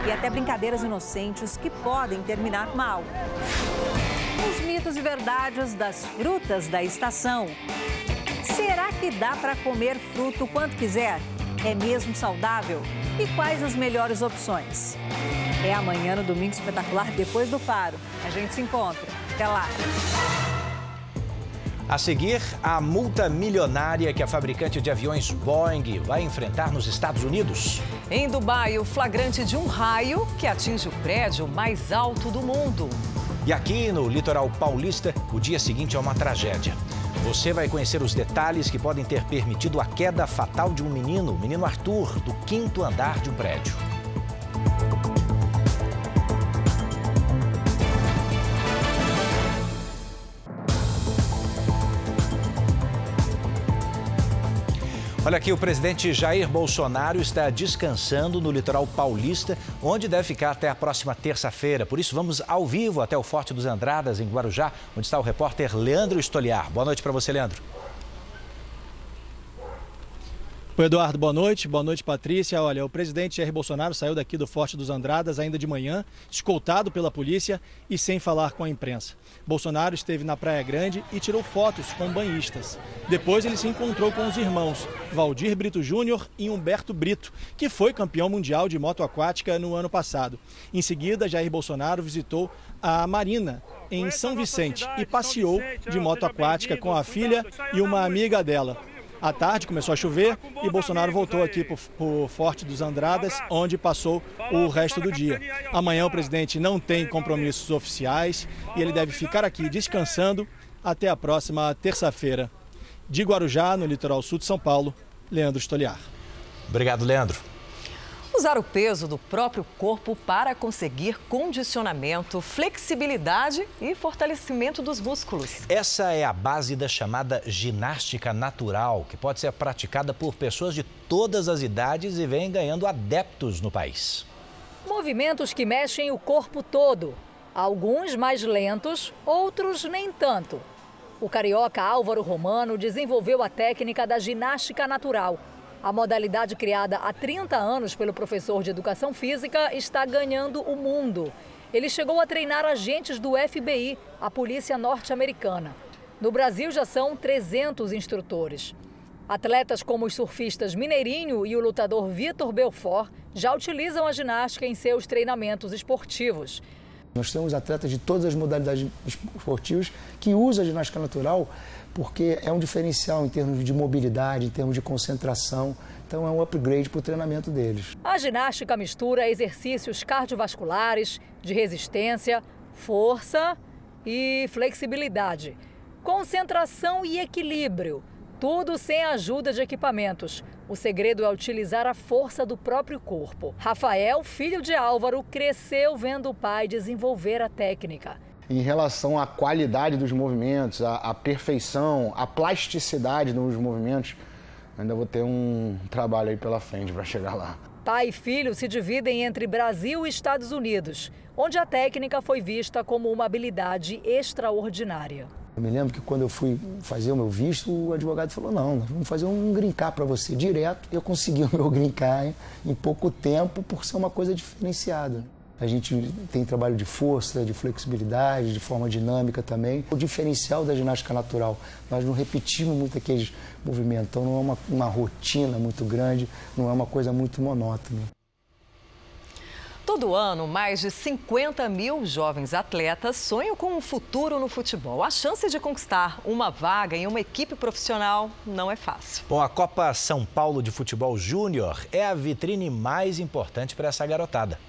E até brincadeiras inocentes que podem terminar mal. Os mitos e verdades das frutas da estação. Será que dá para comer fruto quanto quiser? É mesmo saudável? E quais as melhores opções? É amanhã no Domingo Espetacular, depois do Faro. A gente se encontra. Até lá. A seguir, a multa milionária que a fabricante de aviões Boeing vai enfrentar nos Estados Unidos. Em Dubai, o flagrante de um raio que atinge o prédio mais alto do mundo. E aqui no litoral paulista, o dia seguinte é uma tragédia. Você vai conhecer os detalhes que podem ter permitido a queda fatal de um menino, o menino Arthur, do quinto andar de um prédio. Olha aqui, o presidente Jair Bolsonaro está descansando no litoral paulista, onde deve ficar até a próxima terça-feira. Por isso, vamos ao vivo até o Forte dos Andradas, em Guarujá, onde está o repórter Leandro Estoliar. Boa noite para você, Leandro. Oi, Eduardo, boa noite. Boa noite, Patrícia. Olha, o presidente Jair Bolsonaro saiu daqui do Forte dos Andradas ainda de manhã, escoltado pela polícia e sem falar com a imprensa. Bolsonaro esteve na Praia Grande e tirou fotos com banhistas. Depois ele se encontrou com os irmãos Valdir Brito Júnior e Humberto Brito, que foi campeão mundial de moto aquática no ano passado. Em seguida, Jair Bolsonaro visitou a Marina em São Vicente e passeou de moto aquática com a filha e uma amiga dela. À tarde começou a chover e Bolsonaro voltou aqui para o Forte dos Andradas, onde passou o resto do dia. Amanhã o presidente não tem compromissos oficiais e ele deve ficar aqui descansando até a próxima terça-feira. De Guarujá, no litoral sul de São Paulo, Leandro Stoliar. Obrigado, Leandro. Usar o peso do próprio corpo para conseguir condicionamento, flexibilidade e fortalecimento dos músculos. Essa é a base da chamada ginástica natural, que pode ser praticada por pessoas de todas as idades e vem ganhando adeptos no país. Movimentos que mexem o corpo todo. Alguns mais lentos, outros nem tanto. O carioca Álvaro Romano desenvolveu a técnica da ginástica natural a modalidade criada há 30 anos pelo professor de educação física está ganhando o mundo. Ele chegou a treinar agentes do FBI, a polícia norte-americana. No Brasil já são 300 instrutores. Atletas como os surfistas Mineirinho e o lutador Vitor Belfort já utilizam a ginástica em seus treinamentos esportivos. Nós temos atletas de todas as modalidades esportivas que usam a ginástica natural porque é um diferencial em termos de mobilidade, em termos de concentração. Então é um upgrade para o treinamento deles. A ginástica mistura exercícios cardiovasculares, de resistência, força e flexibilidade, concentração e equilíbrio. Tudo sem a ajuda de equipamentos. O segredo é utilizar a força do próprio corpo. Rafael, filho de Álvaro, cresceu vendo o pai desenvolver a técnica em relação à qualidade dos movimentos, à, à perfeição, à plasticidade dos movimentos, ainda vou ter um trabalho aí pela frente para chegar lá. Pai e filho se dividem entre Brasil e Estados Unidos, onde a técnica foi vista como uma habilidade extraordinária. Eu me lembro que quando eu fui fazer o meu visto, o advogado falou: não, vamos fazer um green card para você direto. Eu consegui o meu green card em pouco tempo por ser uma coisa diferenciada. A gente tem trabalho de força, de flexibilidade, de forma dinâmica também. O diferencial da ginástica natural, nós não repetimos muito aqueles movimentos, então não é uma, uma rotina muito grande, não é uma coisa muito monótona. Todo ano, mais de 50 mil jovens atletas sonham com um futuro no futebol. A chance de conquistar uma vaga em uma equipe profissional não é fácil. Bom, a Copa São Paulo de Futebol Júnior é a vitrine mais importante para essa garotada.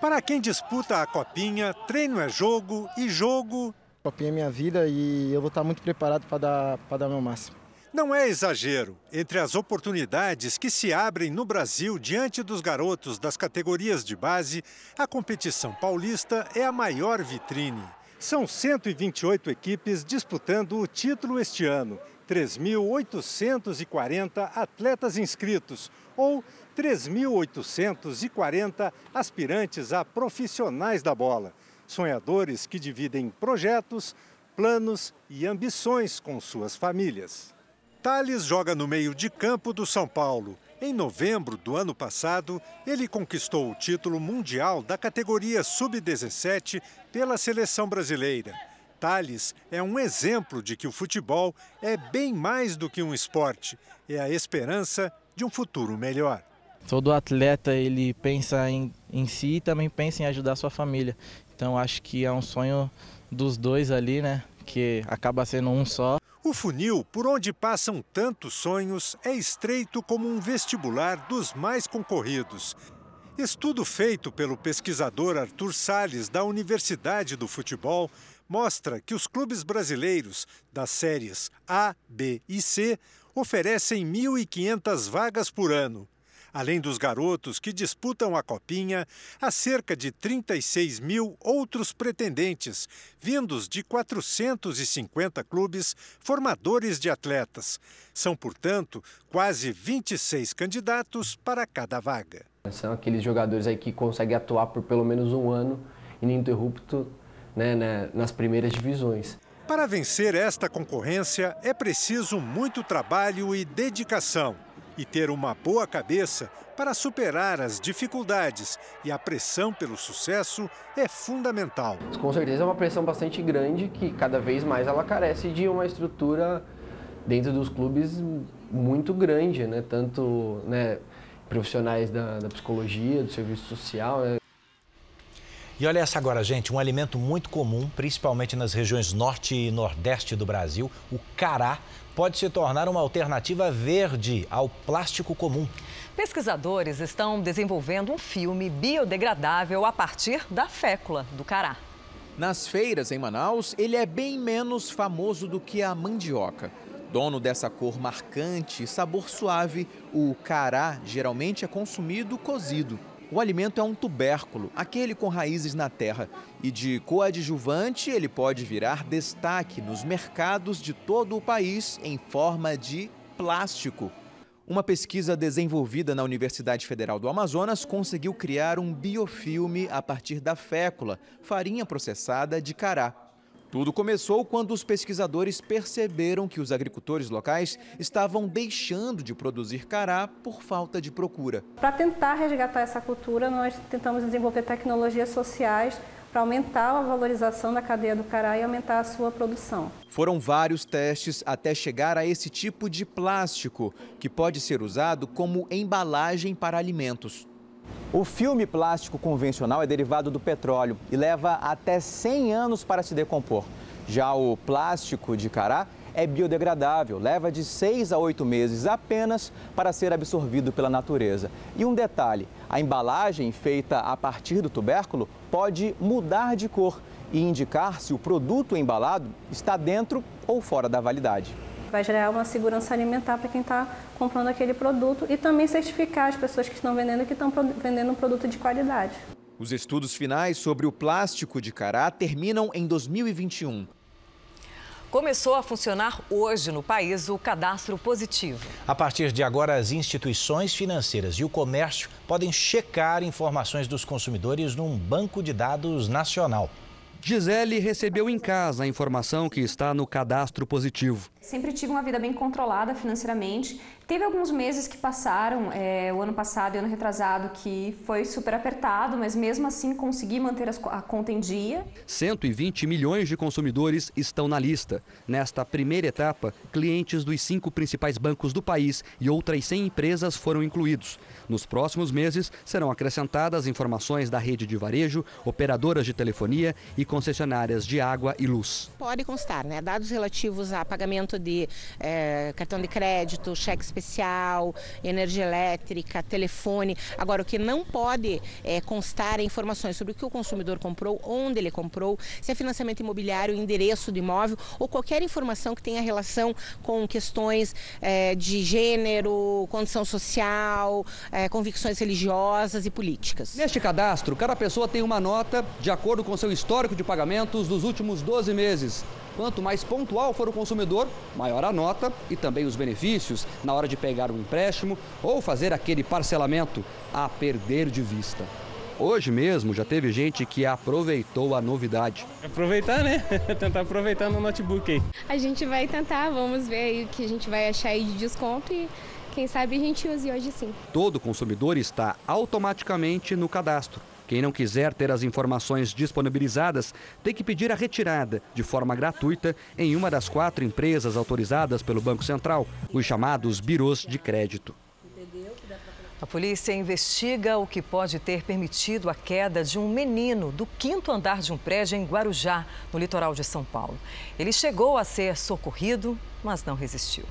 Para quem disputa a copinha, treino é jogo e jogo. Copinha é minha vida e eu vou estar muito preparado para dar, para dar meu máximo. Não é exagero. Entre as oportunidades que se abrem no Brasil diante dos garotos das categorias de base, a competição paulista é a maior vitrine. São 128 equipes disputando o título este ano. 3.840 atletas inscritos, ou 3.840 aspirantes a profissionais da bola. Sonhadores que dividem projetos, planos e ambições com suas famílias. Thales joga no meio de campo do São Paulo. Em novembro do ano passado, ele conquistou o título mundial da categoria sub-17 pela seleção brasileira. Thales é um exemplo de que o futebol é bem mais do que um esporte, é a esperança de um futuro melhor. Todo atleta ele pensa em, em si e também pensa em ajudar sua família. Então acho que é um sonho dos dois ali, né? Que acaba sendo um só. O funil, por onde passam tantos sonhos, é estreito como um vestibular dos mais concorridos. Estudo feito pelo pesquisador Arthur Sales da Universidade do Futebol mostra que os clubes brasileiros das séries A, B e C oferecem 1.500 vagas por ano. Além dos garotos que disputam a Copinha, há cerca de 36 mil outros pretendentes, vindos de 450 clubes formadores de atletas. São, portanto, quase 26 candidatos para cada vaga. São aqueles jogadores aí que conseguem atuar por pelo menos um ano ininterrupto né, né, nas primeiras divisões. Para vencer esta concorrência é preciso muito trabalho e dedicação e ter uma boa cabeça para superar as dificuldades e a pressão pelo sucesso é fundamental. Com certeza é uma pressão bastante grande que cada vez mais ela carece de uma estrutura dentro dos clubes muito grande, né? Tanto né, profissionais da, da psicologia, do serviço social. Né? E olha essa agora, gente, um alimento muito comum, principalmente nas regiões norte e nordeste do Brasil, o cará, pode se tornar uma alternativa verde ao plástico comum. Pesquisadores estão desenvolvendo um filme biodegradável a partir da fécula do cará. Nas feiras em Manaus, ele é bem menos famoso do que a mandioca. Dono dessa cor marcante e sabor suave, o cará geralmente é consumido cozido. O alimento é um tubérculo, aquele com raízes na terra, e de coadjuvante ele pode virar destaque nos mercados de todo o país em forma de plástico. Uma pesquisa desenvolvida na Universidade Federal do Amazonas conseguiu criar um biofilme a partir da fécula, farinha processada de cará. Tudo começou quando os pesquisadores perceberam que os agricultores locais estavam deixando de produzir cará por falta de procura. Para tentar resgatar essa cultura, nós tentamos desenvolver tecnologias sociais para aumentar a valorização da cadeia do cará e aumentar a sua produção. Foram vários testes até chegar a esse tipo de plástico, que pode ser usado como embalagem para alimentos. O filme plástico convencional é derivado do petróleo e leva até 100 anos para se decompor. Já o plástico de cará é biodegradável, leva de 6 a 8 meses apenas para ser absorvido pela natureza. E um detalhe: a embalagem feita a partir do tubérculo pode mudar de cor e indicar se o produto embalado está dentro ou fora da validade vai gerar uma segurança alimentar para quem está comprando aquele produto e também certificar as pessoas que estão vendendo que estão vendendo um produto de qualidade. Os estudos finais sobre o plástico de cará terminam em 2021. Começou a funcionar hoje no país o cadastro positivo. A partir de agora, as instituições financeiras e o comércio podem checar informações dos consumidores num banco de dados nacional. Gisele recebeu em casa a informação que está no cadastro positivo. Sempre tive uma vida bem controlada financeiramente Teve alguns meses que passaram, é, o ano passado e o ano retrasado, que foi super apertado, mas mesmo assim consegui manter a conta em dia. 120 milhões de consumidores estão na lista. Nesta primeira etapa, clientes dos cinco principais bancos do país e outras 100 empresas foram incluídos. Nos próximos meses, serão acrescentadas informações da rede de varejo, operadoras de telefonia e concessionárias de água e luz. Pode constar, né? Dados relativos a pagamento de é, cartão de crédito, cheques especial, energia elétrica, telefone. Agora, o que não pode é, constar é informações sobre o que o consumidor comprou, onde ele comprou, se é financiamento imobiliário, endereço do imóvel ou qualquer informação que tenha relação com questões é, de gênero, condição social, é, convicções religiosas e políticas. Neste cadastro, cada pessoa tem uma nota de acordo com seu histórico de pagamentos dos últimos 12 meses. Quanto mais pontual for o consumidor, maior a nota e também os benefícios na hora de pegar um empréstimo ou fazer aquele parcelamento a perder de vista. Hoje mesmo já teve gente que aproveitou a novidade. Aproveitar, né? tentar aproveitar no notebook aí. A gente vai tentar, vamos ver aí o que a gente vai achar aí de desconto e quem sabe a gente use hoje sim. Todo consumidor está automaticamente no cadastro. Quem não quiser ter as informações disponibilizadas tem que pedir a retirada, de forma gratuita, em uma das quatro empresas autorizadas pelo Banco Central, os chamados birôs de crédito. A polícia investiga o que pode ter permitido a queda de um menino do quinto andar de um prédio em Guarujá, no litoral de São Paulo. Ele chegou a ser socorrido, mas não resistiu.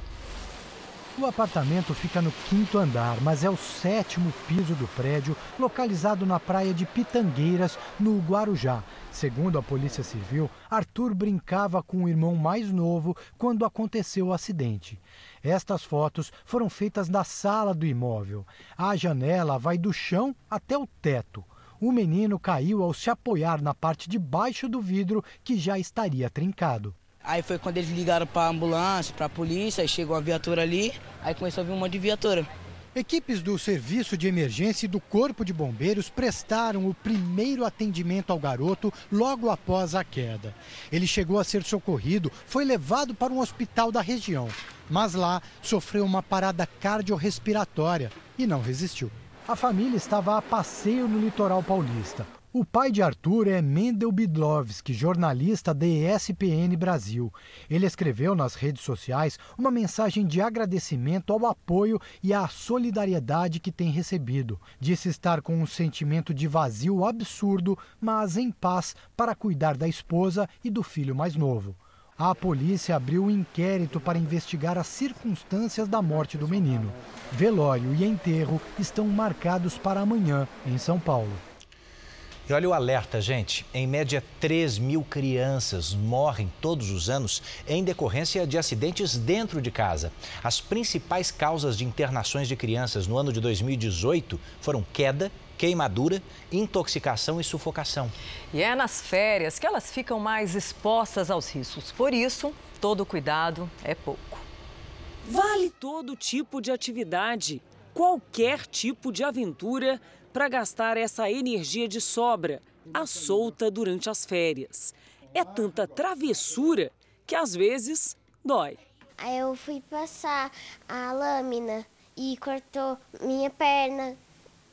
O apartamento fica no quinto andar, mas é o sétimo piso do prédio, localizado na praia de Pitangueiras, no Guarujá. Segundo a Polícia Civil, Arthur brincava com o irmão mais novo quando aconteceu o acidente. Estas fotos foram feitas da sala do imóvel. A janela vai do chão até o teto. O menino caiu ao se apoiar na parte de baixo do vidro que já estaria trincado. Aí foi quando eles ligaram para ambulância, para a polícia, aí chegou a viatura ali, aí começou a vir um monte de viatura. Equipes do Serviço de Emergência e do Corpo de Bombeiros prestaram o primeiro atendimento ao garoto logo após a queda. Ele chegou a ser socorrido, foi levado para um hospital da região, mas lá sofreu uma parada cardiorrespiratória e não resistiu. A família estava a passeio no litoral paulista. O pai de Arthur é Mendel Bidlovski, jornalista da ESPN Brasil. Ele escreveu nas redes sociais uma mensagem de agradecimento ao apoio e à solidariedade que tem recebido. Disse estar com um sentimento de vazio absurdo, mas em paz para cuidar da esposa e do filho mais novo. A polícia abriu um inquérito para investigar as circunstâncias da morte do menino. Velório e enterro estão marcados para amanhã, em São Paulo. E olha o alerta, gente. Em média, 3 mil crianças morrem todos os anos em decorrência de acidentes dentro de casa. As principais causas de internações de crianças no ano de 2018 foram queda, queimadura, intoxicação e sufocação. E é nas férias que elas ficam mais expostas aos riscos. Por isso, todo cuidado é pouco. Vale todo tipo de atividade, qualquer tipo de aventura para gastar essa energia de sobra, à solta durante as férias. É tanta travessura que às vezes dói. Aí eu fui passar a lâmina e cortou minha perna.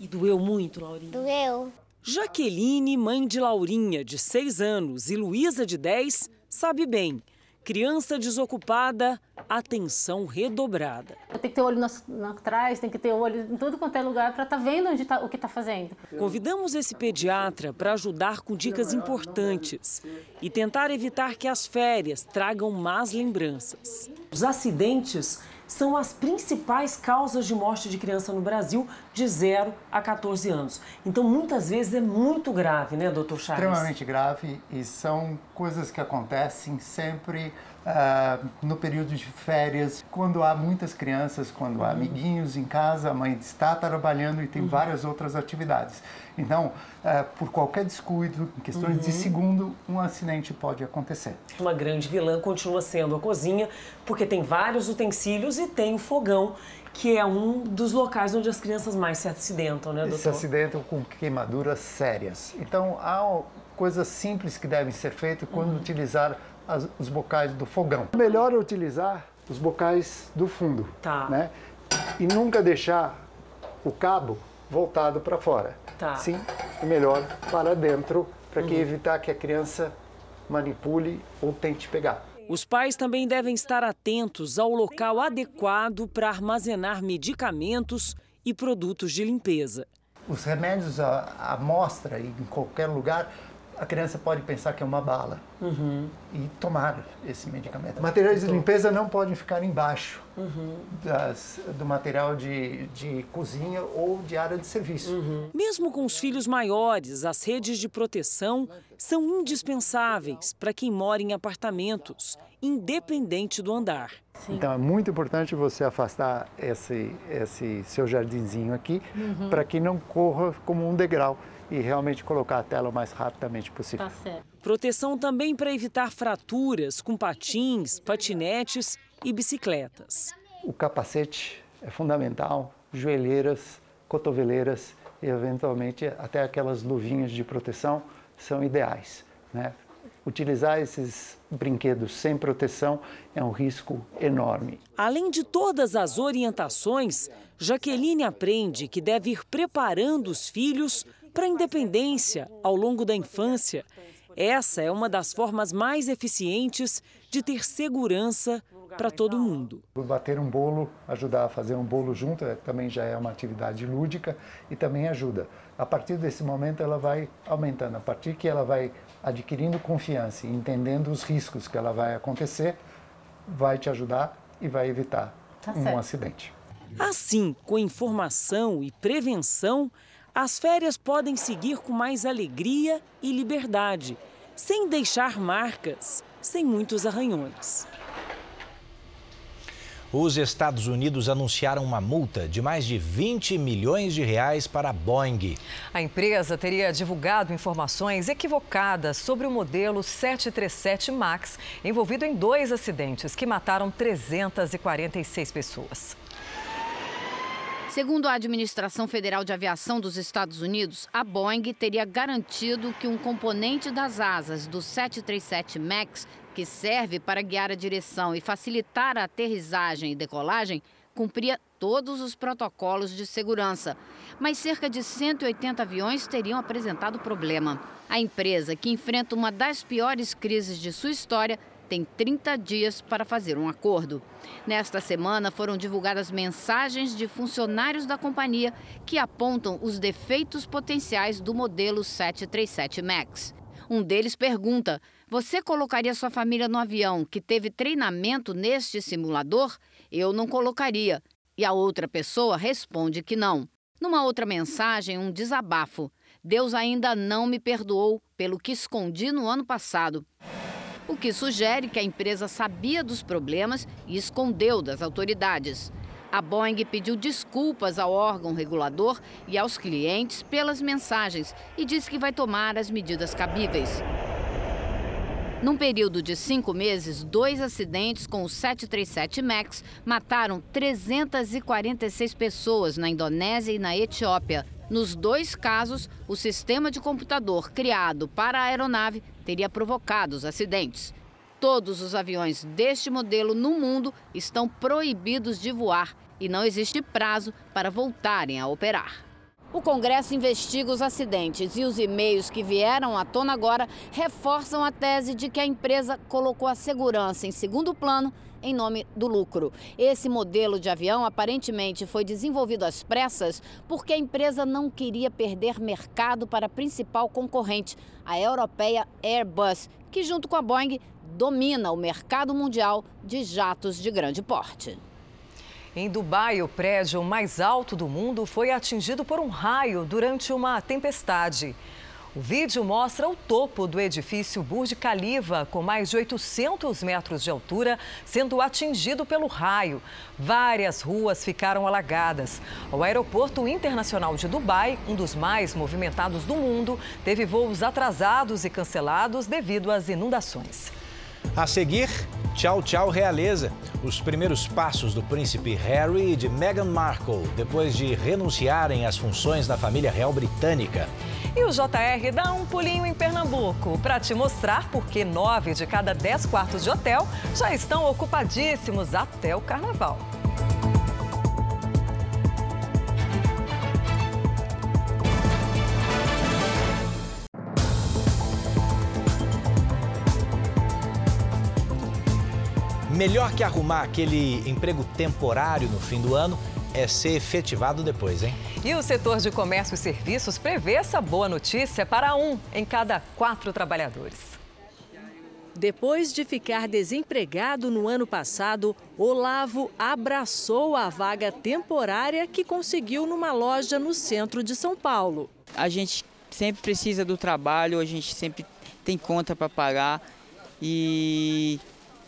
E doeu muito, Laurinha? Doeu. Jaqueline, mãe de Laurinha, de 6 anos, e Luísa, de 10, sabe bem. Criança desocupada, atenção redobrada. Tem que ter olho nas, atrás, tem que ter olho em tudo quanto é lugar para estar tá vendo onde tá, o que está fazendo. Convidamos esse pediatra para ajudar com dicas importantes e tentar evitar que as férias tragam más lembranças. Os acidentes são as principais causas de morte de criança no Brasil de 0 a 14 anos. Então, muitas vezes é muito grave, né, doutor Charles? Extremamente grave e são coisas que acontecem sempre uh, no período de férias, quando há muitas crianças, quando há amiguinhos em casa, a mãe está trabalhando e tem uhum. várias outras atividades. Então, uh, por qualquer descuido, em questões uhum. de segundo, um acidente pode acontecer. Uma grande vilã continua sendo a cozinha, porque tem vários utensílios e tem o fogão que é um dos locais onde as crianças mais se acidentam, né, doutor? Se acidentam com queimaduras sérias. Então, há coisas simples que devem ser feitas quando uhum. utilizar as, os bocais do fogão. É melhor utilizar os bocais do fundo, tá. né? E nunca deixar o cabo voltado para fora. Tá. Sim, é melhor para dentro, para que uhum. evitar que a criança manipule ou tente pegar. Os pais também devem estar atentos ao local adequado para armazenar medicamentos e produtos de limpeza. Os remédios à mostra em qualquer lugar a criança pode pensar que é uma bala uhum. e tomar esse medicamento. Materiais de limpeza não podem ficar embaixo uhum. das, do material de, de cozinha ou de área de serviço. Uhum. Mesmo com os filhos maiores, as redes de proteção são indispensáveis para quem mora em apartamentos, independente do andar. Sim. Então é muito importante você afastar esse, esse seu jardinzinho aqui uhum. para que não corra como um degrau e realmente colocar a tela o mais rapidamente possível. Tá certo. Proteção também para evitar fraturas com patins, patinetes e bicicletas. O capacete é fundamental, joelheiras, cotoveleiras e eventualmente até aquelas luvinhas de proteção são ideais. Né? Utilizar esses brinquedos sem proteção é um risco enorme. Além de todas as orientações, Jaqueline aprende que deve ir preparando os filhos para a independência ao longo da infância. Essa é uma das formas mais eficientes de ter segurança para todo mundo. Bater um bolo, ajudar a fazer um bolo junto, é, também já é uma atividade lúdica e também ajuda. A partir desse momento ela vai aumentando, a partir que ela vai adquirindo confiança e entendendo os riscos que ela vai acontecer, vai te ajudar e vai evitar tá um acidente. Assim, com informação e prevenção, as férias podem seguir com mais alegria e liberdade, sem deixar marcas, sem muitos arranhões. Os Estados Unidos anunciaram uma multa de mais de 20 milhões de reais para a Boeing. A empresa teria divulgado informações equivocadas sobre o modelo 737 MAX, envolvido em dois acidentes que mataram 346 pessoas. Segundo a Administração Federal de Aviação dos Estados Unidos, a Boeing teria garantido que um componente das asas do 737 MAX, que serve para guiar a direção e facilitar a aterrissagem e decolagem, cumpria todos os protocolos de segurança. Mas cerca de 180 aviões teriam apresentado problema. A empresa, que enfrenta uma das piores crises de sua história, tem 30 dias para fazer um acordo. Nesta semana foram divulgadas mensagens de funcionários da companhia que apontam os defeitos potenciais do modelo 737 MAX. Um deles pergunta: Você colocaria sua família no avião que teve treinamento neste simulador? Eu não colocaria. E a outra pessoa responde que não. Numa outra mensagem, um desabafo. Deus ainda não me perdoou pelo que escondi no ano passado o que sugere que a empresa sabia dos problemas e escondeu das autoridades. A Boeing pediu desculpas ao órgão regulador e aos clientes pelas mensagens e disse que vai tomar as medidas cabíveis. Num período de cinco meses, dois acidentes com o 737 MAX mataram 346 pessoas na Indonésia e na Etiópia. Nos dois casos, o sistema de computador criado para a aeronave teria provocado os acidentes. Todos os aviões deste modelo no mundo estão proibidos de voar e não existe prazo para voltarem a operar. O Congresso investiga os acidentes e os e-mails que vieram à tona agora reforçam a tese de que a empresa colocou a segurança em segundo plano em nome do lucro. Esse modelo de avião aparentemente foi desenvolvido às pressas porque a empresa não queria perder mercado para a principal concorrente, a europeia Airbus, que junto com a Boeing domina o mercado mundial de jatos de grande porte. Em Dubai, o prédio mais alto do mundo foi atingido por um raio durante uma tempestade. O vídeo mostra o topo do edifício Burj Khalifa, com mais de 800 metros de altura, sendo atingido pelo raio. Várias ruas ficaram alagadas. O aeroporto internacional de Dubai, um dos mais movimentados do mundo, teve voos atrasados e cancelados devido às inundações. A seguir, tchau, tchau, realeza. Os primeiros passos do príncipe Harry e de Meghan Markle, depois de renunciarem às funções da família real britânica. E o JR dá um pulinho em Pernambuco para te mostrar por que nove de cada dez quartos de hotel já estão ocupadíssimos até o carnaval. Melhor que arrumar aquele emprego temporário no fim do ano é ser efetivado depois, hein? E o setor de comércio e serviços prevê essa boa notícia para um em cada quatro trabalhadores. Depois de ficar desempregado no ano passado, Olavo abraçou a vaga temporária que conseguiu numa loja no centro de São Paulo. A gente sempre precisa do trabalho, a gente sempre tem conta para pagar e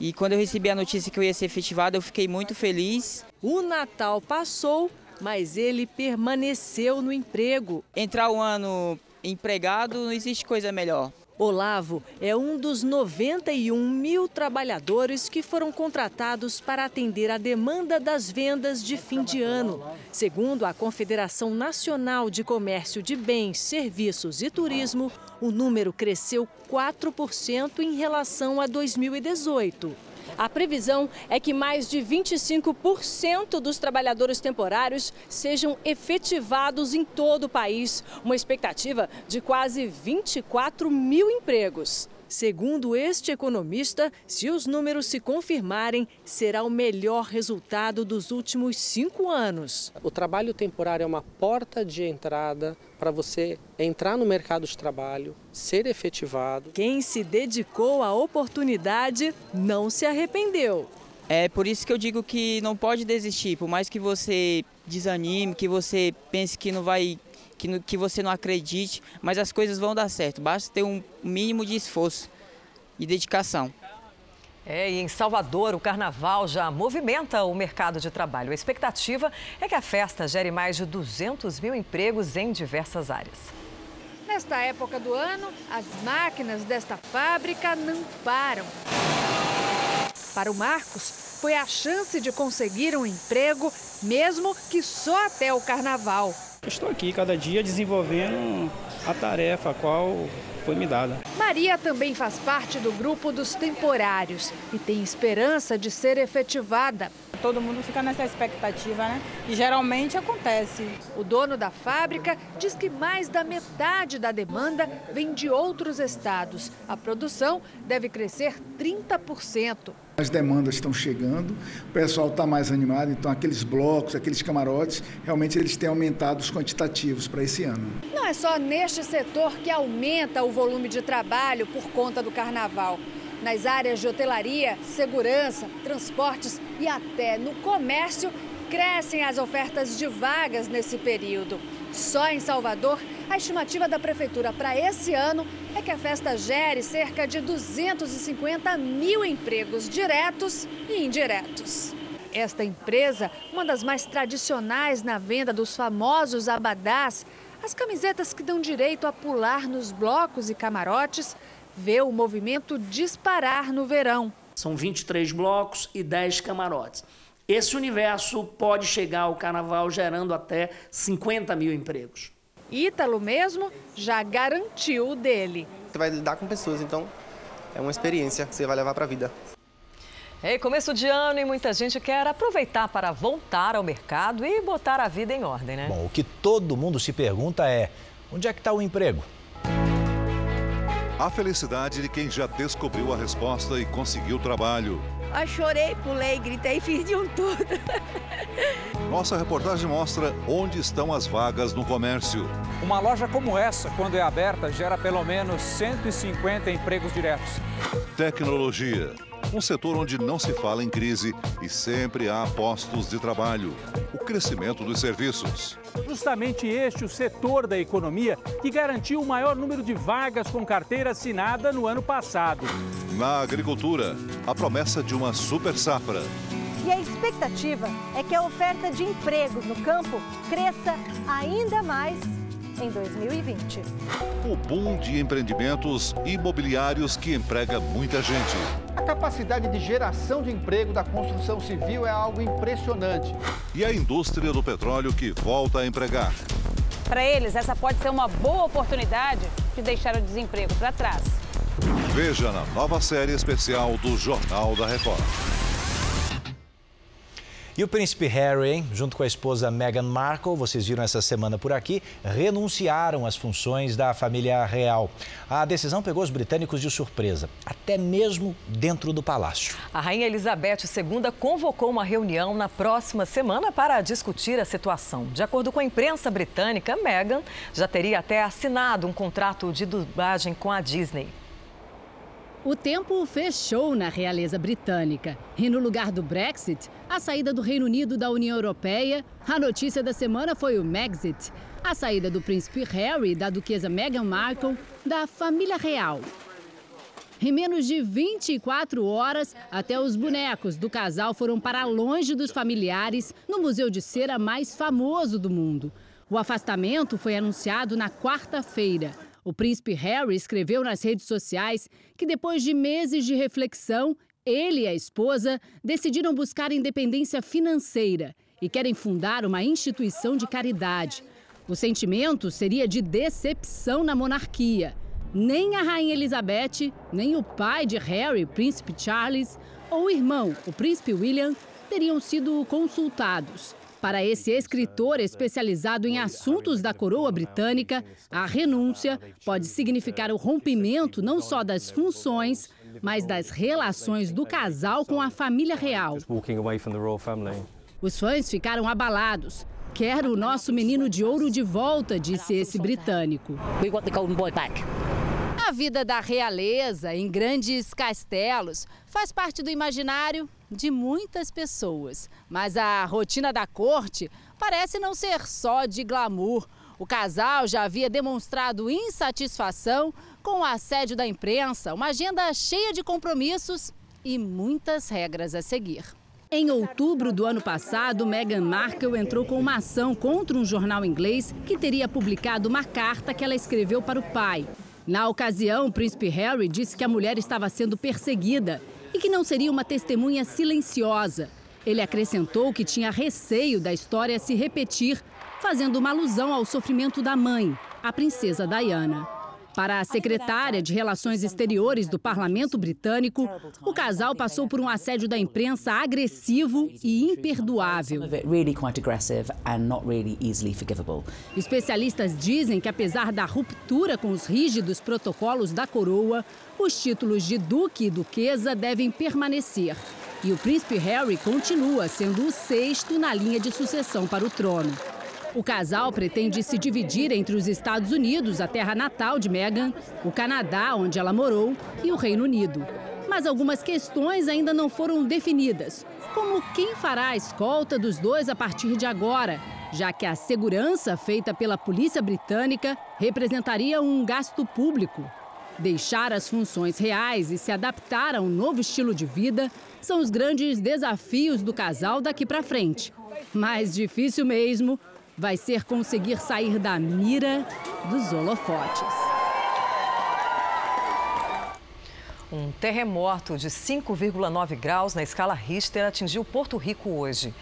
e quando eu recebi a notícia que eu ia ser efetivado, eu fiquei muito feliz. O Natal passou, mas ele permaneceu no emprego. Entrar o ano empregado, não existe coisa melhor. Olavo é um dos 91 mil trabalhadores que foram contratados para atender a demanda das vendas de fim de ano. Segundo a Confederação Nacional de Comércio de Bens, Serviços e Turismo, o número cresceu 4% em relação a 2018. A previsão é que mais de 25% dos trabalhadores temporários sejam efetivados em todo o país, uma expectativa de quase 24 mil empregos. Segundo este economista, se os números se confirmarem, será o melhor resultado dos últimos cinco anos. O trabalho temporário é uma porta de entrada para você entrar no mercado de trabalho, ser efetivado. Quem se dedicou à oportunidade não se arrependeu. É por isso que eu digo que não pode desistir, por mais que você desanime, que você pense que não vai que, que você não acredite, mas as coisas vão dar certo. Basta ter um mínimo de esforço e dedicação. É, e em Salvador, o carnaval já movimenta o mercado de trabalho. A expectativa é que a festa gere mais de 200 mil empregos em diversas áreas. Nesta época do ano, as máquinas desta fábrica não param. Para o Marcos, foi a chance de conseguir um emprego, mesmo que só até o carnaval. Estou aqui cada dia desenvolvendo a tarefa a qual foi me dada. Maria também faz parte do grupo dos temporários e tem esperança de ser efetivada. Todo mundo fica nessa expectativa, né? E geralmente acontece. O dono da fábrica diz que mais da metade da demanda vem de outros estados. A produção deve crescer 30%. As demandas estão chegando, o pessoal está mais animado, então aqueles blocos, aqueles camarotes, realmente eles têm aumentado os quantitativos para esse ano. Não é só neste setor que aumenta o volume de trabalho por conta do carnaval. Nas áreas de hotelaria, segurança, transportes e até no comércio, crescem as ofertas de vagas nesse período. Só em Salvador, a estimativa da prefeitura para esse ano é que a festa gere cerca de 250 mil empregos diretos e indiretos. Esta empresa, uma das mais tradicionais na venda dos famosos abadás, as camisetas que dão direito a pular nos blocos e camarotes, vê o movimento disparar no verão. São 23 blocos e 10 camarotes. Esse universo pode chegar ao carnaval gerando até 50 mil empregos. Ítalo mesmo já garantiu o dele. Você vai lidar com pessoas, então é uma experiência que você vai levar para a vida. É começo de ano e muita gente quer aproveitar para voltar ao mercado e botar a vida em ordem, né? Bom, o que todo mundo se pergunta é: onde é que está o emprego? A felicidade de quem já descobriu a resposta e conseguiu trabalho. Eu chorei, pulei, gritei, fiz de um tudo. Nossa reportagem mostra onde estão as vagas no comércio. Uma loja como essa, quando é aberta, gera pelo menos 150 empregos diretos. Tecnologia. Um setor onde não se fala em crise e sempre há postos de trabalho. O crescimento dos serviços. Justamente este o setor da economia que garantiu o maior número de vagas com carteira assinada no ano passado. Na agricultura, a promessa de uma super safra. E a expectativa é que a oferta de empregos no campo cresça ainda mais em 2020. O boom de empreendimentos imobiliários que emprega muita gente. A capacidade de geração de emprego da construção civil é algo impressionante. E a indústria do petróleo que volta a empregar. Para eles, essa pode ser uma boa oportunidade de deixar o desemprego para trás. Veja na nova série especial do Jornal da Record. E o príncipe Harry, hein, junto com a esposa Meghan Markle, vocês viram essa semana por aqui, renunciaram às funções da família real. A decisão pegou os britânicos de surpresa, até mesmo dentro do palácio. A rainha Elizabeth II convocou uma reunião na próxima semana para discutir a situação. De acordo com a imprensa britânica, Meghan já teria até assinado um contrato de dublagem com a Disney. O tempo fechou na realeza britânica. E no lugar do Brexit, a saída do Reino Unido da União Europeia, a notícia da semana foi o Megxit, a saída do príncipe Harry da duquesa Meghan Markle da família real. Em menos de 24 horas, até os bonecos do casal foram para longe dos familiares no museu de cera mais famoso do mundo. O afastamento foi anunciado na quarta-feira. O príncipe Harry escreveu nas redes sociais que depois de meses de reflexão, ele e a esposa decidiram buscar independência financeira e querem fundar uma instituição de caridade. O sentimento seria de decepção na monarquia. Nem a rainha Elizabeth, nem o pai de Harry, o príncipe Charles, ou o irmão, o príncipe William, teriam sido consultados. Para esse escritor especializado em assuntos da coroa britânica, a renúncia pode significar o rompimento não só das funções, mas das relações do casal com a família real. Os fãs ficaram abalados. Quero o nosso menino de ouro de volta, disse esse britânico. A vida da realeza em grandes castelos faz parte do imaginário de muitas pessoas. Mas a rotina da corte parece não ser só de glamour. O casal já havia demonstrado insatisfação com o assédio da imprensa, uma agenda cheia de compromissos e muitas regras a seguir. Em outubro do ano passado, Meghan Markle entrou com uma ação contra um jornal inglês que teria publicado uma carta que ela escreveu para o pai. Na ocasião, o príncipe Harry disse que a mulher estava sendo perseguida e que não seria uma testemunha silenciosa. Ele acrescentou que tinha receio da história se repetir, fazendo uma alusão ao sofrimento da mãe, a princesa Diana. Para a secretária de Relações Exteriores do Parlamento Britânico, o casal passou por um assédio da imprensa agressivo e imperdoável. Especialistas dizem que, apesar da ruptura com os rígidos protocolos da coroa, os títulos de duque e duquesa devem permanecer. E o príncipe Harry continua sendo o sexto na linha de sucessão para o trono. O casal pretende se dividir entre os Estados Unidos, a terra natal de Meghan, o Canadá, onde ela morou, e o Reino Unido. Mas algumas questões ainda não foram definidas, como quem fará a escolta dos dois a partir de agora, já que a segurança feita pela polícia britânica representaria um gasto público. Deixar as funções reais e se adaptar a um novo estilo de vida são os grandes desafios do casal daqui para frente. Mais difícil mesmo vai ser conseguir sair da mira dos holofotes. Um terremoto de 5,9 graus na escala Richter atingiu Porto Rico hoje.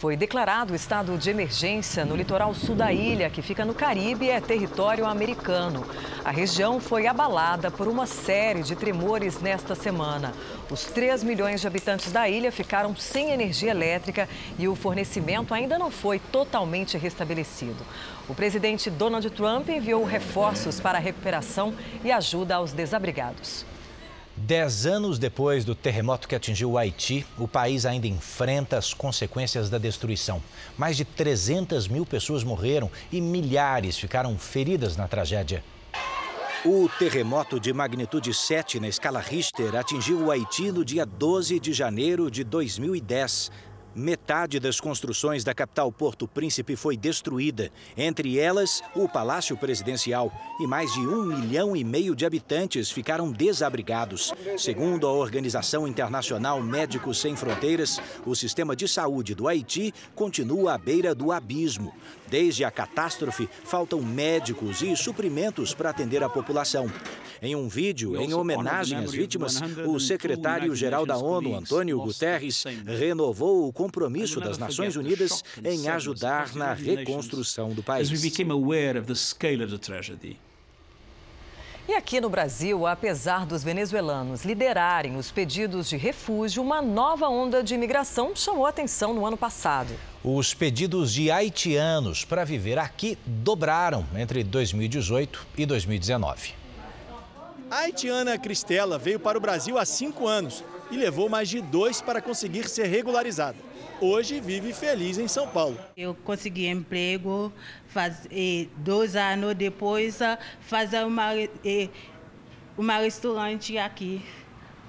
Foi declarado estado de emergência no litoral sul da ilha, que fica no Caribe e é território americano. A região foi abalada por uma série de tremores nesta semana. Os 3 milhões de habitantes da ilha ficaram sem energia elétrica e o fornecimento ainda não foi totalmente restabelecido. O presidente Donald Trump enviou reforços para a recuperação e ajuda aos desabrigados. Dez anos depois do terremoto que atingiu o Haiti, o país ainda enfrenta as consequências da destruição. Mais de 300 mil pessoas morreram e milhares ficaram feridas na tragédia. O terremoto de magnitude 7 na escala Richter atingiu o Haiti no dia 12 de janeiro de 2010. Metade das construções da capital Porto Príncipe foi destruída, entre elas o Palácio Presidencial, e mais de um milhão e meio de habitantes ficaram desabrigados. Segundo a Organização Internacional Médicos Sem Fronteiras, o sistema de saúde do Haiti continua à beira do abismo. Desde a catástrofe, faltam médicos e suprimentos para atender a população. Em um vídeo em homenagem às vítimas, o secretário-geral da ONU, Antônio Guterres, renovou o compromisso das Nações Unidas em ajudar na reconstrução do país. E aqui no Brasil, apesar dos venezuelanos liderarem os pedidos de refúgio, uma nova onda de imigração chamou atenção no ano passado. Os pedidos de haitianos para viver aqui dobraram entre 2018 e 2019. A haitiana Cristela veio para o Brasil há cinco anos e levou mais de dois para conseguir ser regularizada. Hoje vive feliz em São Paulo. Eu consegui emprego, faz, dois anos depois, fazer uma, uma restaurante aqui,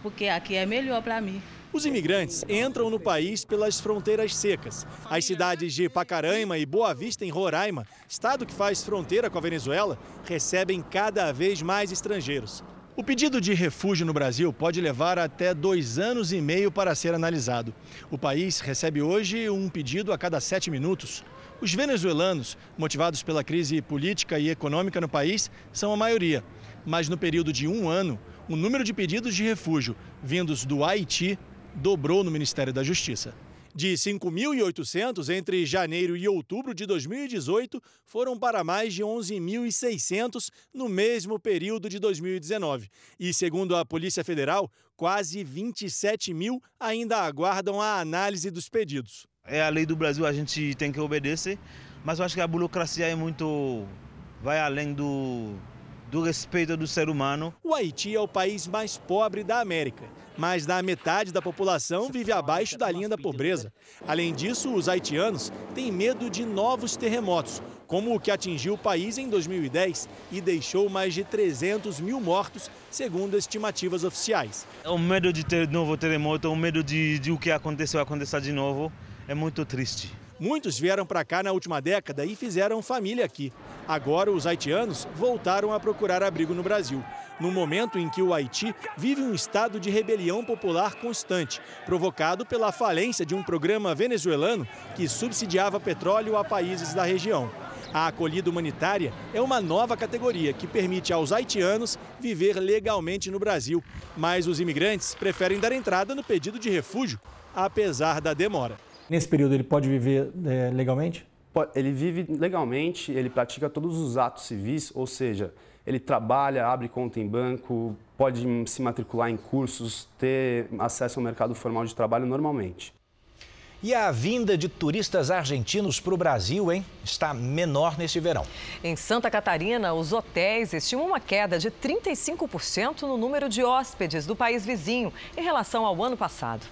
porque aqui é melhor para mim. Os imigrantes entram no país pelas fronteiras secas. As cidades de Pacaraima e Boa Vista, em Roraima, estado que faz fronteira com a Venezuela, recebem cada vez mais estrangeiros. O pedido de refúgio no Brasil pode levar até dois anos e meio para ser analisado. O país recebe hoje um pedido a cada sete minutos. Os venezuelanos, motivados pela crise política e econômica no país, são a maioria. Mas no período de um ano, o número de pedidos de refúgio vindos do Haiti dobrou no Ministério da Justiça. De 5.800 entre janeiro e outubro de 2018, foram para mais de 11.600 no mesmo período de 2019. E, segundo a Polícia Federal, quase 27 mil ainda aguardam a análise dos pedidos. É a lei do Brasil, a gente tem que obedecer, mas eu acho que a burocracia é muito. vai além do, do respeito do ser humano. O Haiti é o país mais pobre da América mais da metade da população vive abaixo da linha da pobreza. Além disso, os haitianos têm medo de novos terremotos, como o que atingiu o país em 2010 e deixou mais de 300 mil mortos, segundo estimativas oficiais. O medo de ter novo terremoto, o medo de, de o que aconteceu acontecer de novo, é muito triste. Muitos vieram para cá na última década e fizeram família aqui. Agora, os haitianos voltaram a procurar abrigo no Brasil no momento em que o Haiti vive um estado de rebelião popular constante, provocado pela falência de um programa venezuelano que subsidiava petróleo a países da região. A acolhida humanitária é uma nova categoria que permite aos haitianos viver legalmente no Brasil. Mas os imigrantes preferem dar entrada no pedido de refúgio, apesar da demora. Nesse período ele pode viver é, legalmente? Ele vive legalmente, ele pratica todos os atos civis, ou seja, ele trabalha, abre conta em banco, pode se matricular em cursos, ter acesso ao mercado formal de trabalho normalmente. E a vinda de turistas argentinos para o Brasil, hein? Está menor neste verão. Em Santa Catarina, os hotéis estimam uma queda de 35% no número de hóspedes do país vizinho em relação ao ano passado.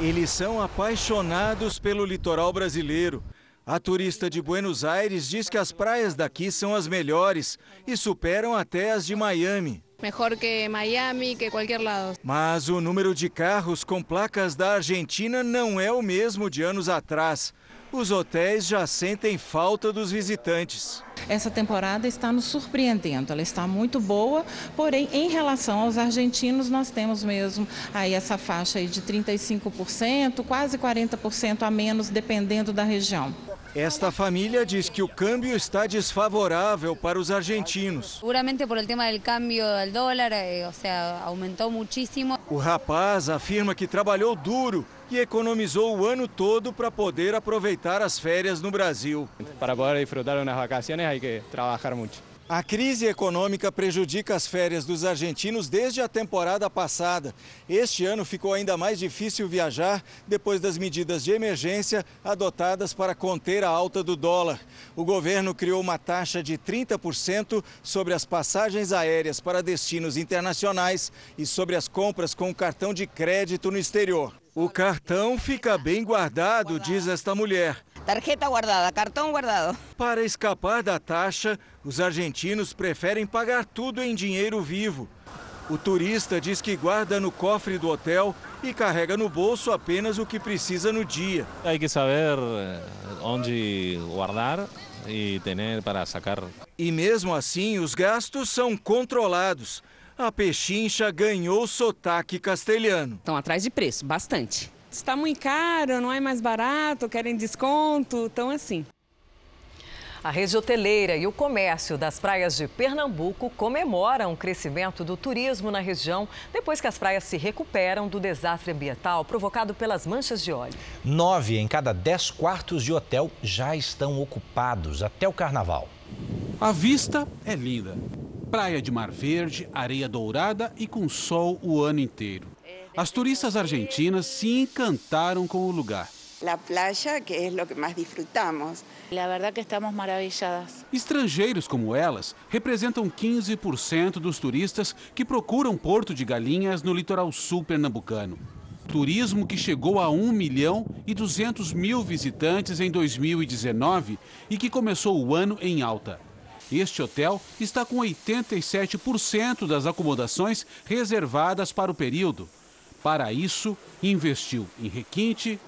Eles são apaixonados pelo litoral brasileiro. A turista de Buenos Aires diz que as praias daqui são as melhores e superam até as de Miami. Melhor que Miami, que qualquer lado. Mas o número de carros com placas da Argentina não é o mesmo de anos atrás. Os hotéis já sentem falta dos visitantes. Essa temporada está nos surpreendendo, ela está muito boa, porém, em relação aos argentinos, nós temos mesmo aí essa faixa aí de 35%, quase 40% a menos, dependendo da região. Esta família diz que o câmbio está desfavorável para os argentinos. Seguramente por el tema del cambio del dólar, eh, o sea, aumentou muchísimo. O rapaz afirma que trabalhou duro e economizou o ano todo para poder aproveitar as férias no Brasil. Para poder disfrutar umas vacações, hay que trabalhar muito. A crise econômica prejudica as férias dos argentinos desde a temporada passada. Este ano ficou ainda mais difícil viajar depois das medidas de emergência adotadas para conter a alta do dólar. O governo criou uma taxa de 30% sobre as passagens aéreas para destinos internacionais e sobre as compras com cartão de crédito no exterior. O cartão fica bem guardado, diz esta mulher. Tarjeta guardada, cartão guardado. Para escapar da taxa, os argentinos preferem pagar tudo em dinheiro vivo. O turista diz que guarda no cofre do hotel e carrega no bolso apenas o que precisa no dia. Hay que saber eh, onde guardar e ter para sacar. E mesmo assim, os gastos são controlados. A pechincha ganhou sotaque castelhano. Estão atrás de preço, bastante está muito caro, não é mais barato, querem desconto, então assim. A rede hoteleira e o comércio das praias de Pernambuco comemoram o crescimento do turismo na região depois que as praias se recuperam do desastre ambiental provocado pelas manchas de óleo. Nove em cada dez quartos de hotel já estão ocupados até o carnaval. A vista é linda. Praia de mar verde, areia dourada e com sol o ano inteiro. As turistas argentinas se encantaram com o lugar. La playa, que é o que mais disfrutamos. La verdad que estamos maravilladas. Estrangeiros como elas representam 15% dos turistas que procuram Porto de Galinhas no litoral sul pernambucano. Turismo que chegou a 1 milhão e 200 mil visitantes em 2019 e que começou o ano em alta. Este hotel está com 87% das acomodações reservadas para o período. Para isso, investiu em requinte,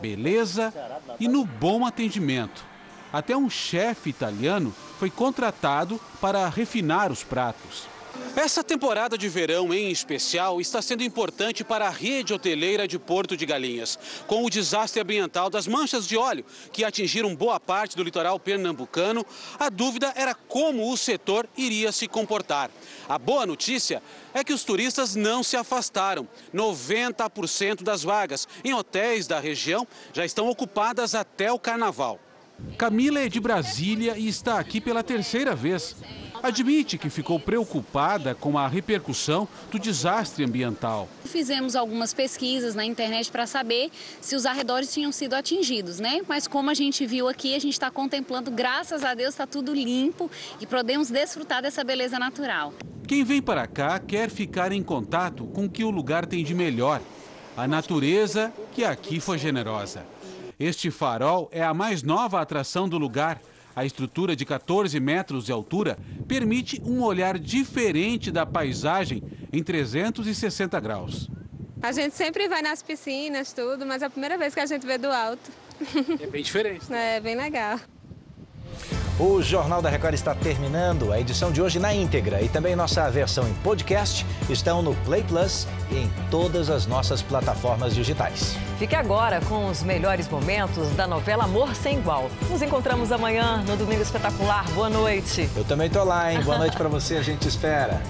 beleza e no bom atendimento. Até um chefe italiano foi contratado para refinar os pratos. Essa temporada de verão, em especial, está sendo importante para a rede hoteleira de Porto de Galinhas, com o desastre ambiental das manchas de óleo que atingiram boa parte do litoral pernambucano. A dúvida era como o setor iria se comportar. A boa notícia é que os turistas não se afastaram. 90% das vagas em hotéis da região já estão ocupadas até o carnaval. Camila é de Brasília e está aqui pela terceira vez admite que ficou preocupada com a repercussão do desastre ambiental. Fizemos algumas pesquisas na internet para saber se os arredores tinham sido atingidos, né? Mas como a gente viu aqui, a gente está contemplando, graças a Deus, está tudo limpo e podemos desfrutar dessa beleza natural. Quem vem para cá quer ficar em contato com o que o lugar tem de melhor. A natureza, que aqui foi generosa. Este farol é a mais nova atração do lugar a estrutura de 14 metros de altura permite um olhar diferente da paisagem em 360 graus. A gente sempre vai nas piscinas, tudo, mas é a primeira vez que a gente vê do alto. É bem diferente. Né? É bem legal. O Jornal da Record está terminando. A edição de hoje na íntegra e também nossa versão em podcast estão no Play Plus e em todas as nossas plataformas digitais. Fique agora com os melhores momentos da novela Amor Sem Igual. Nos encontramos amanhã no Domingo Espetacular. Boa noite. Eu também tô lá, hein? Boa noite para você, a gente espera.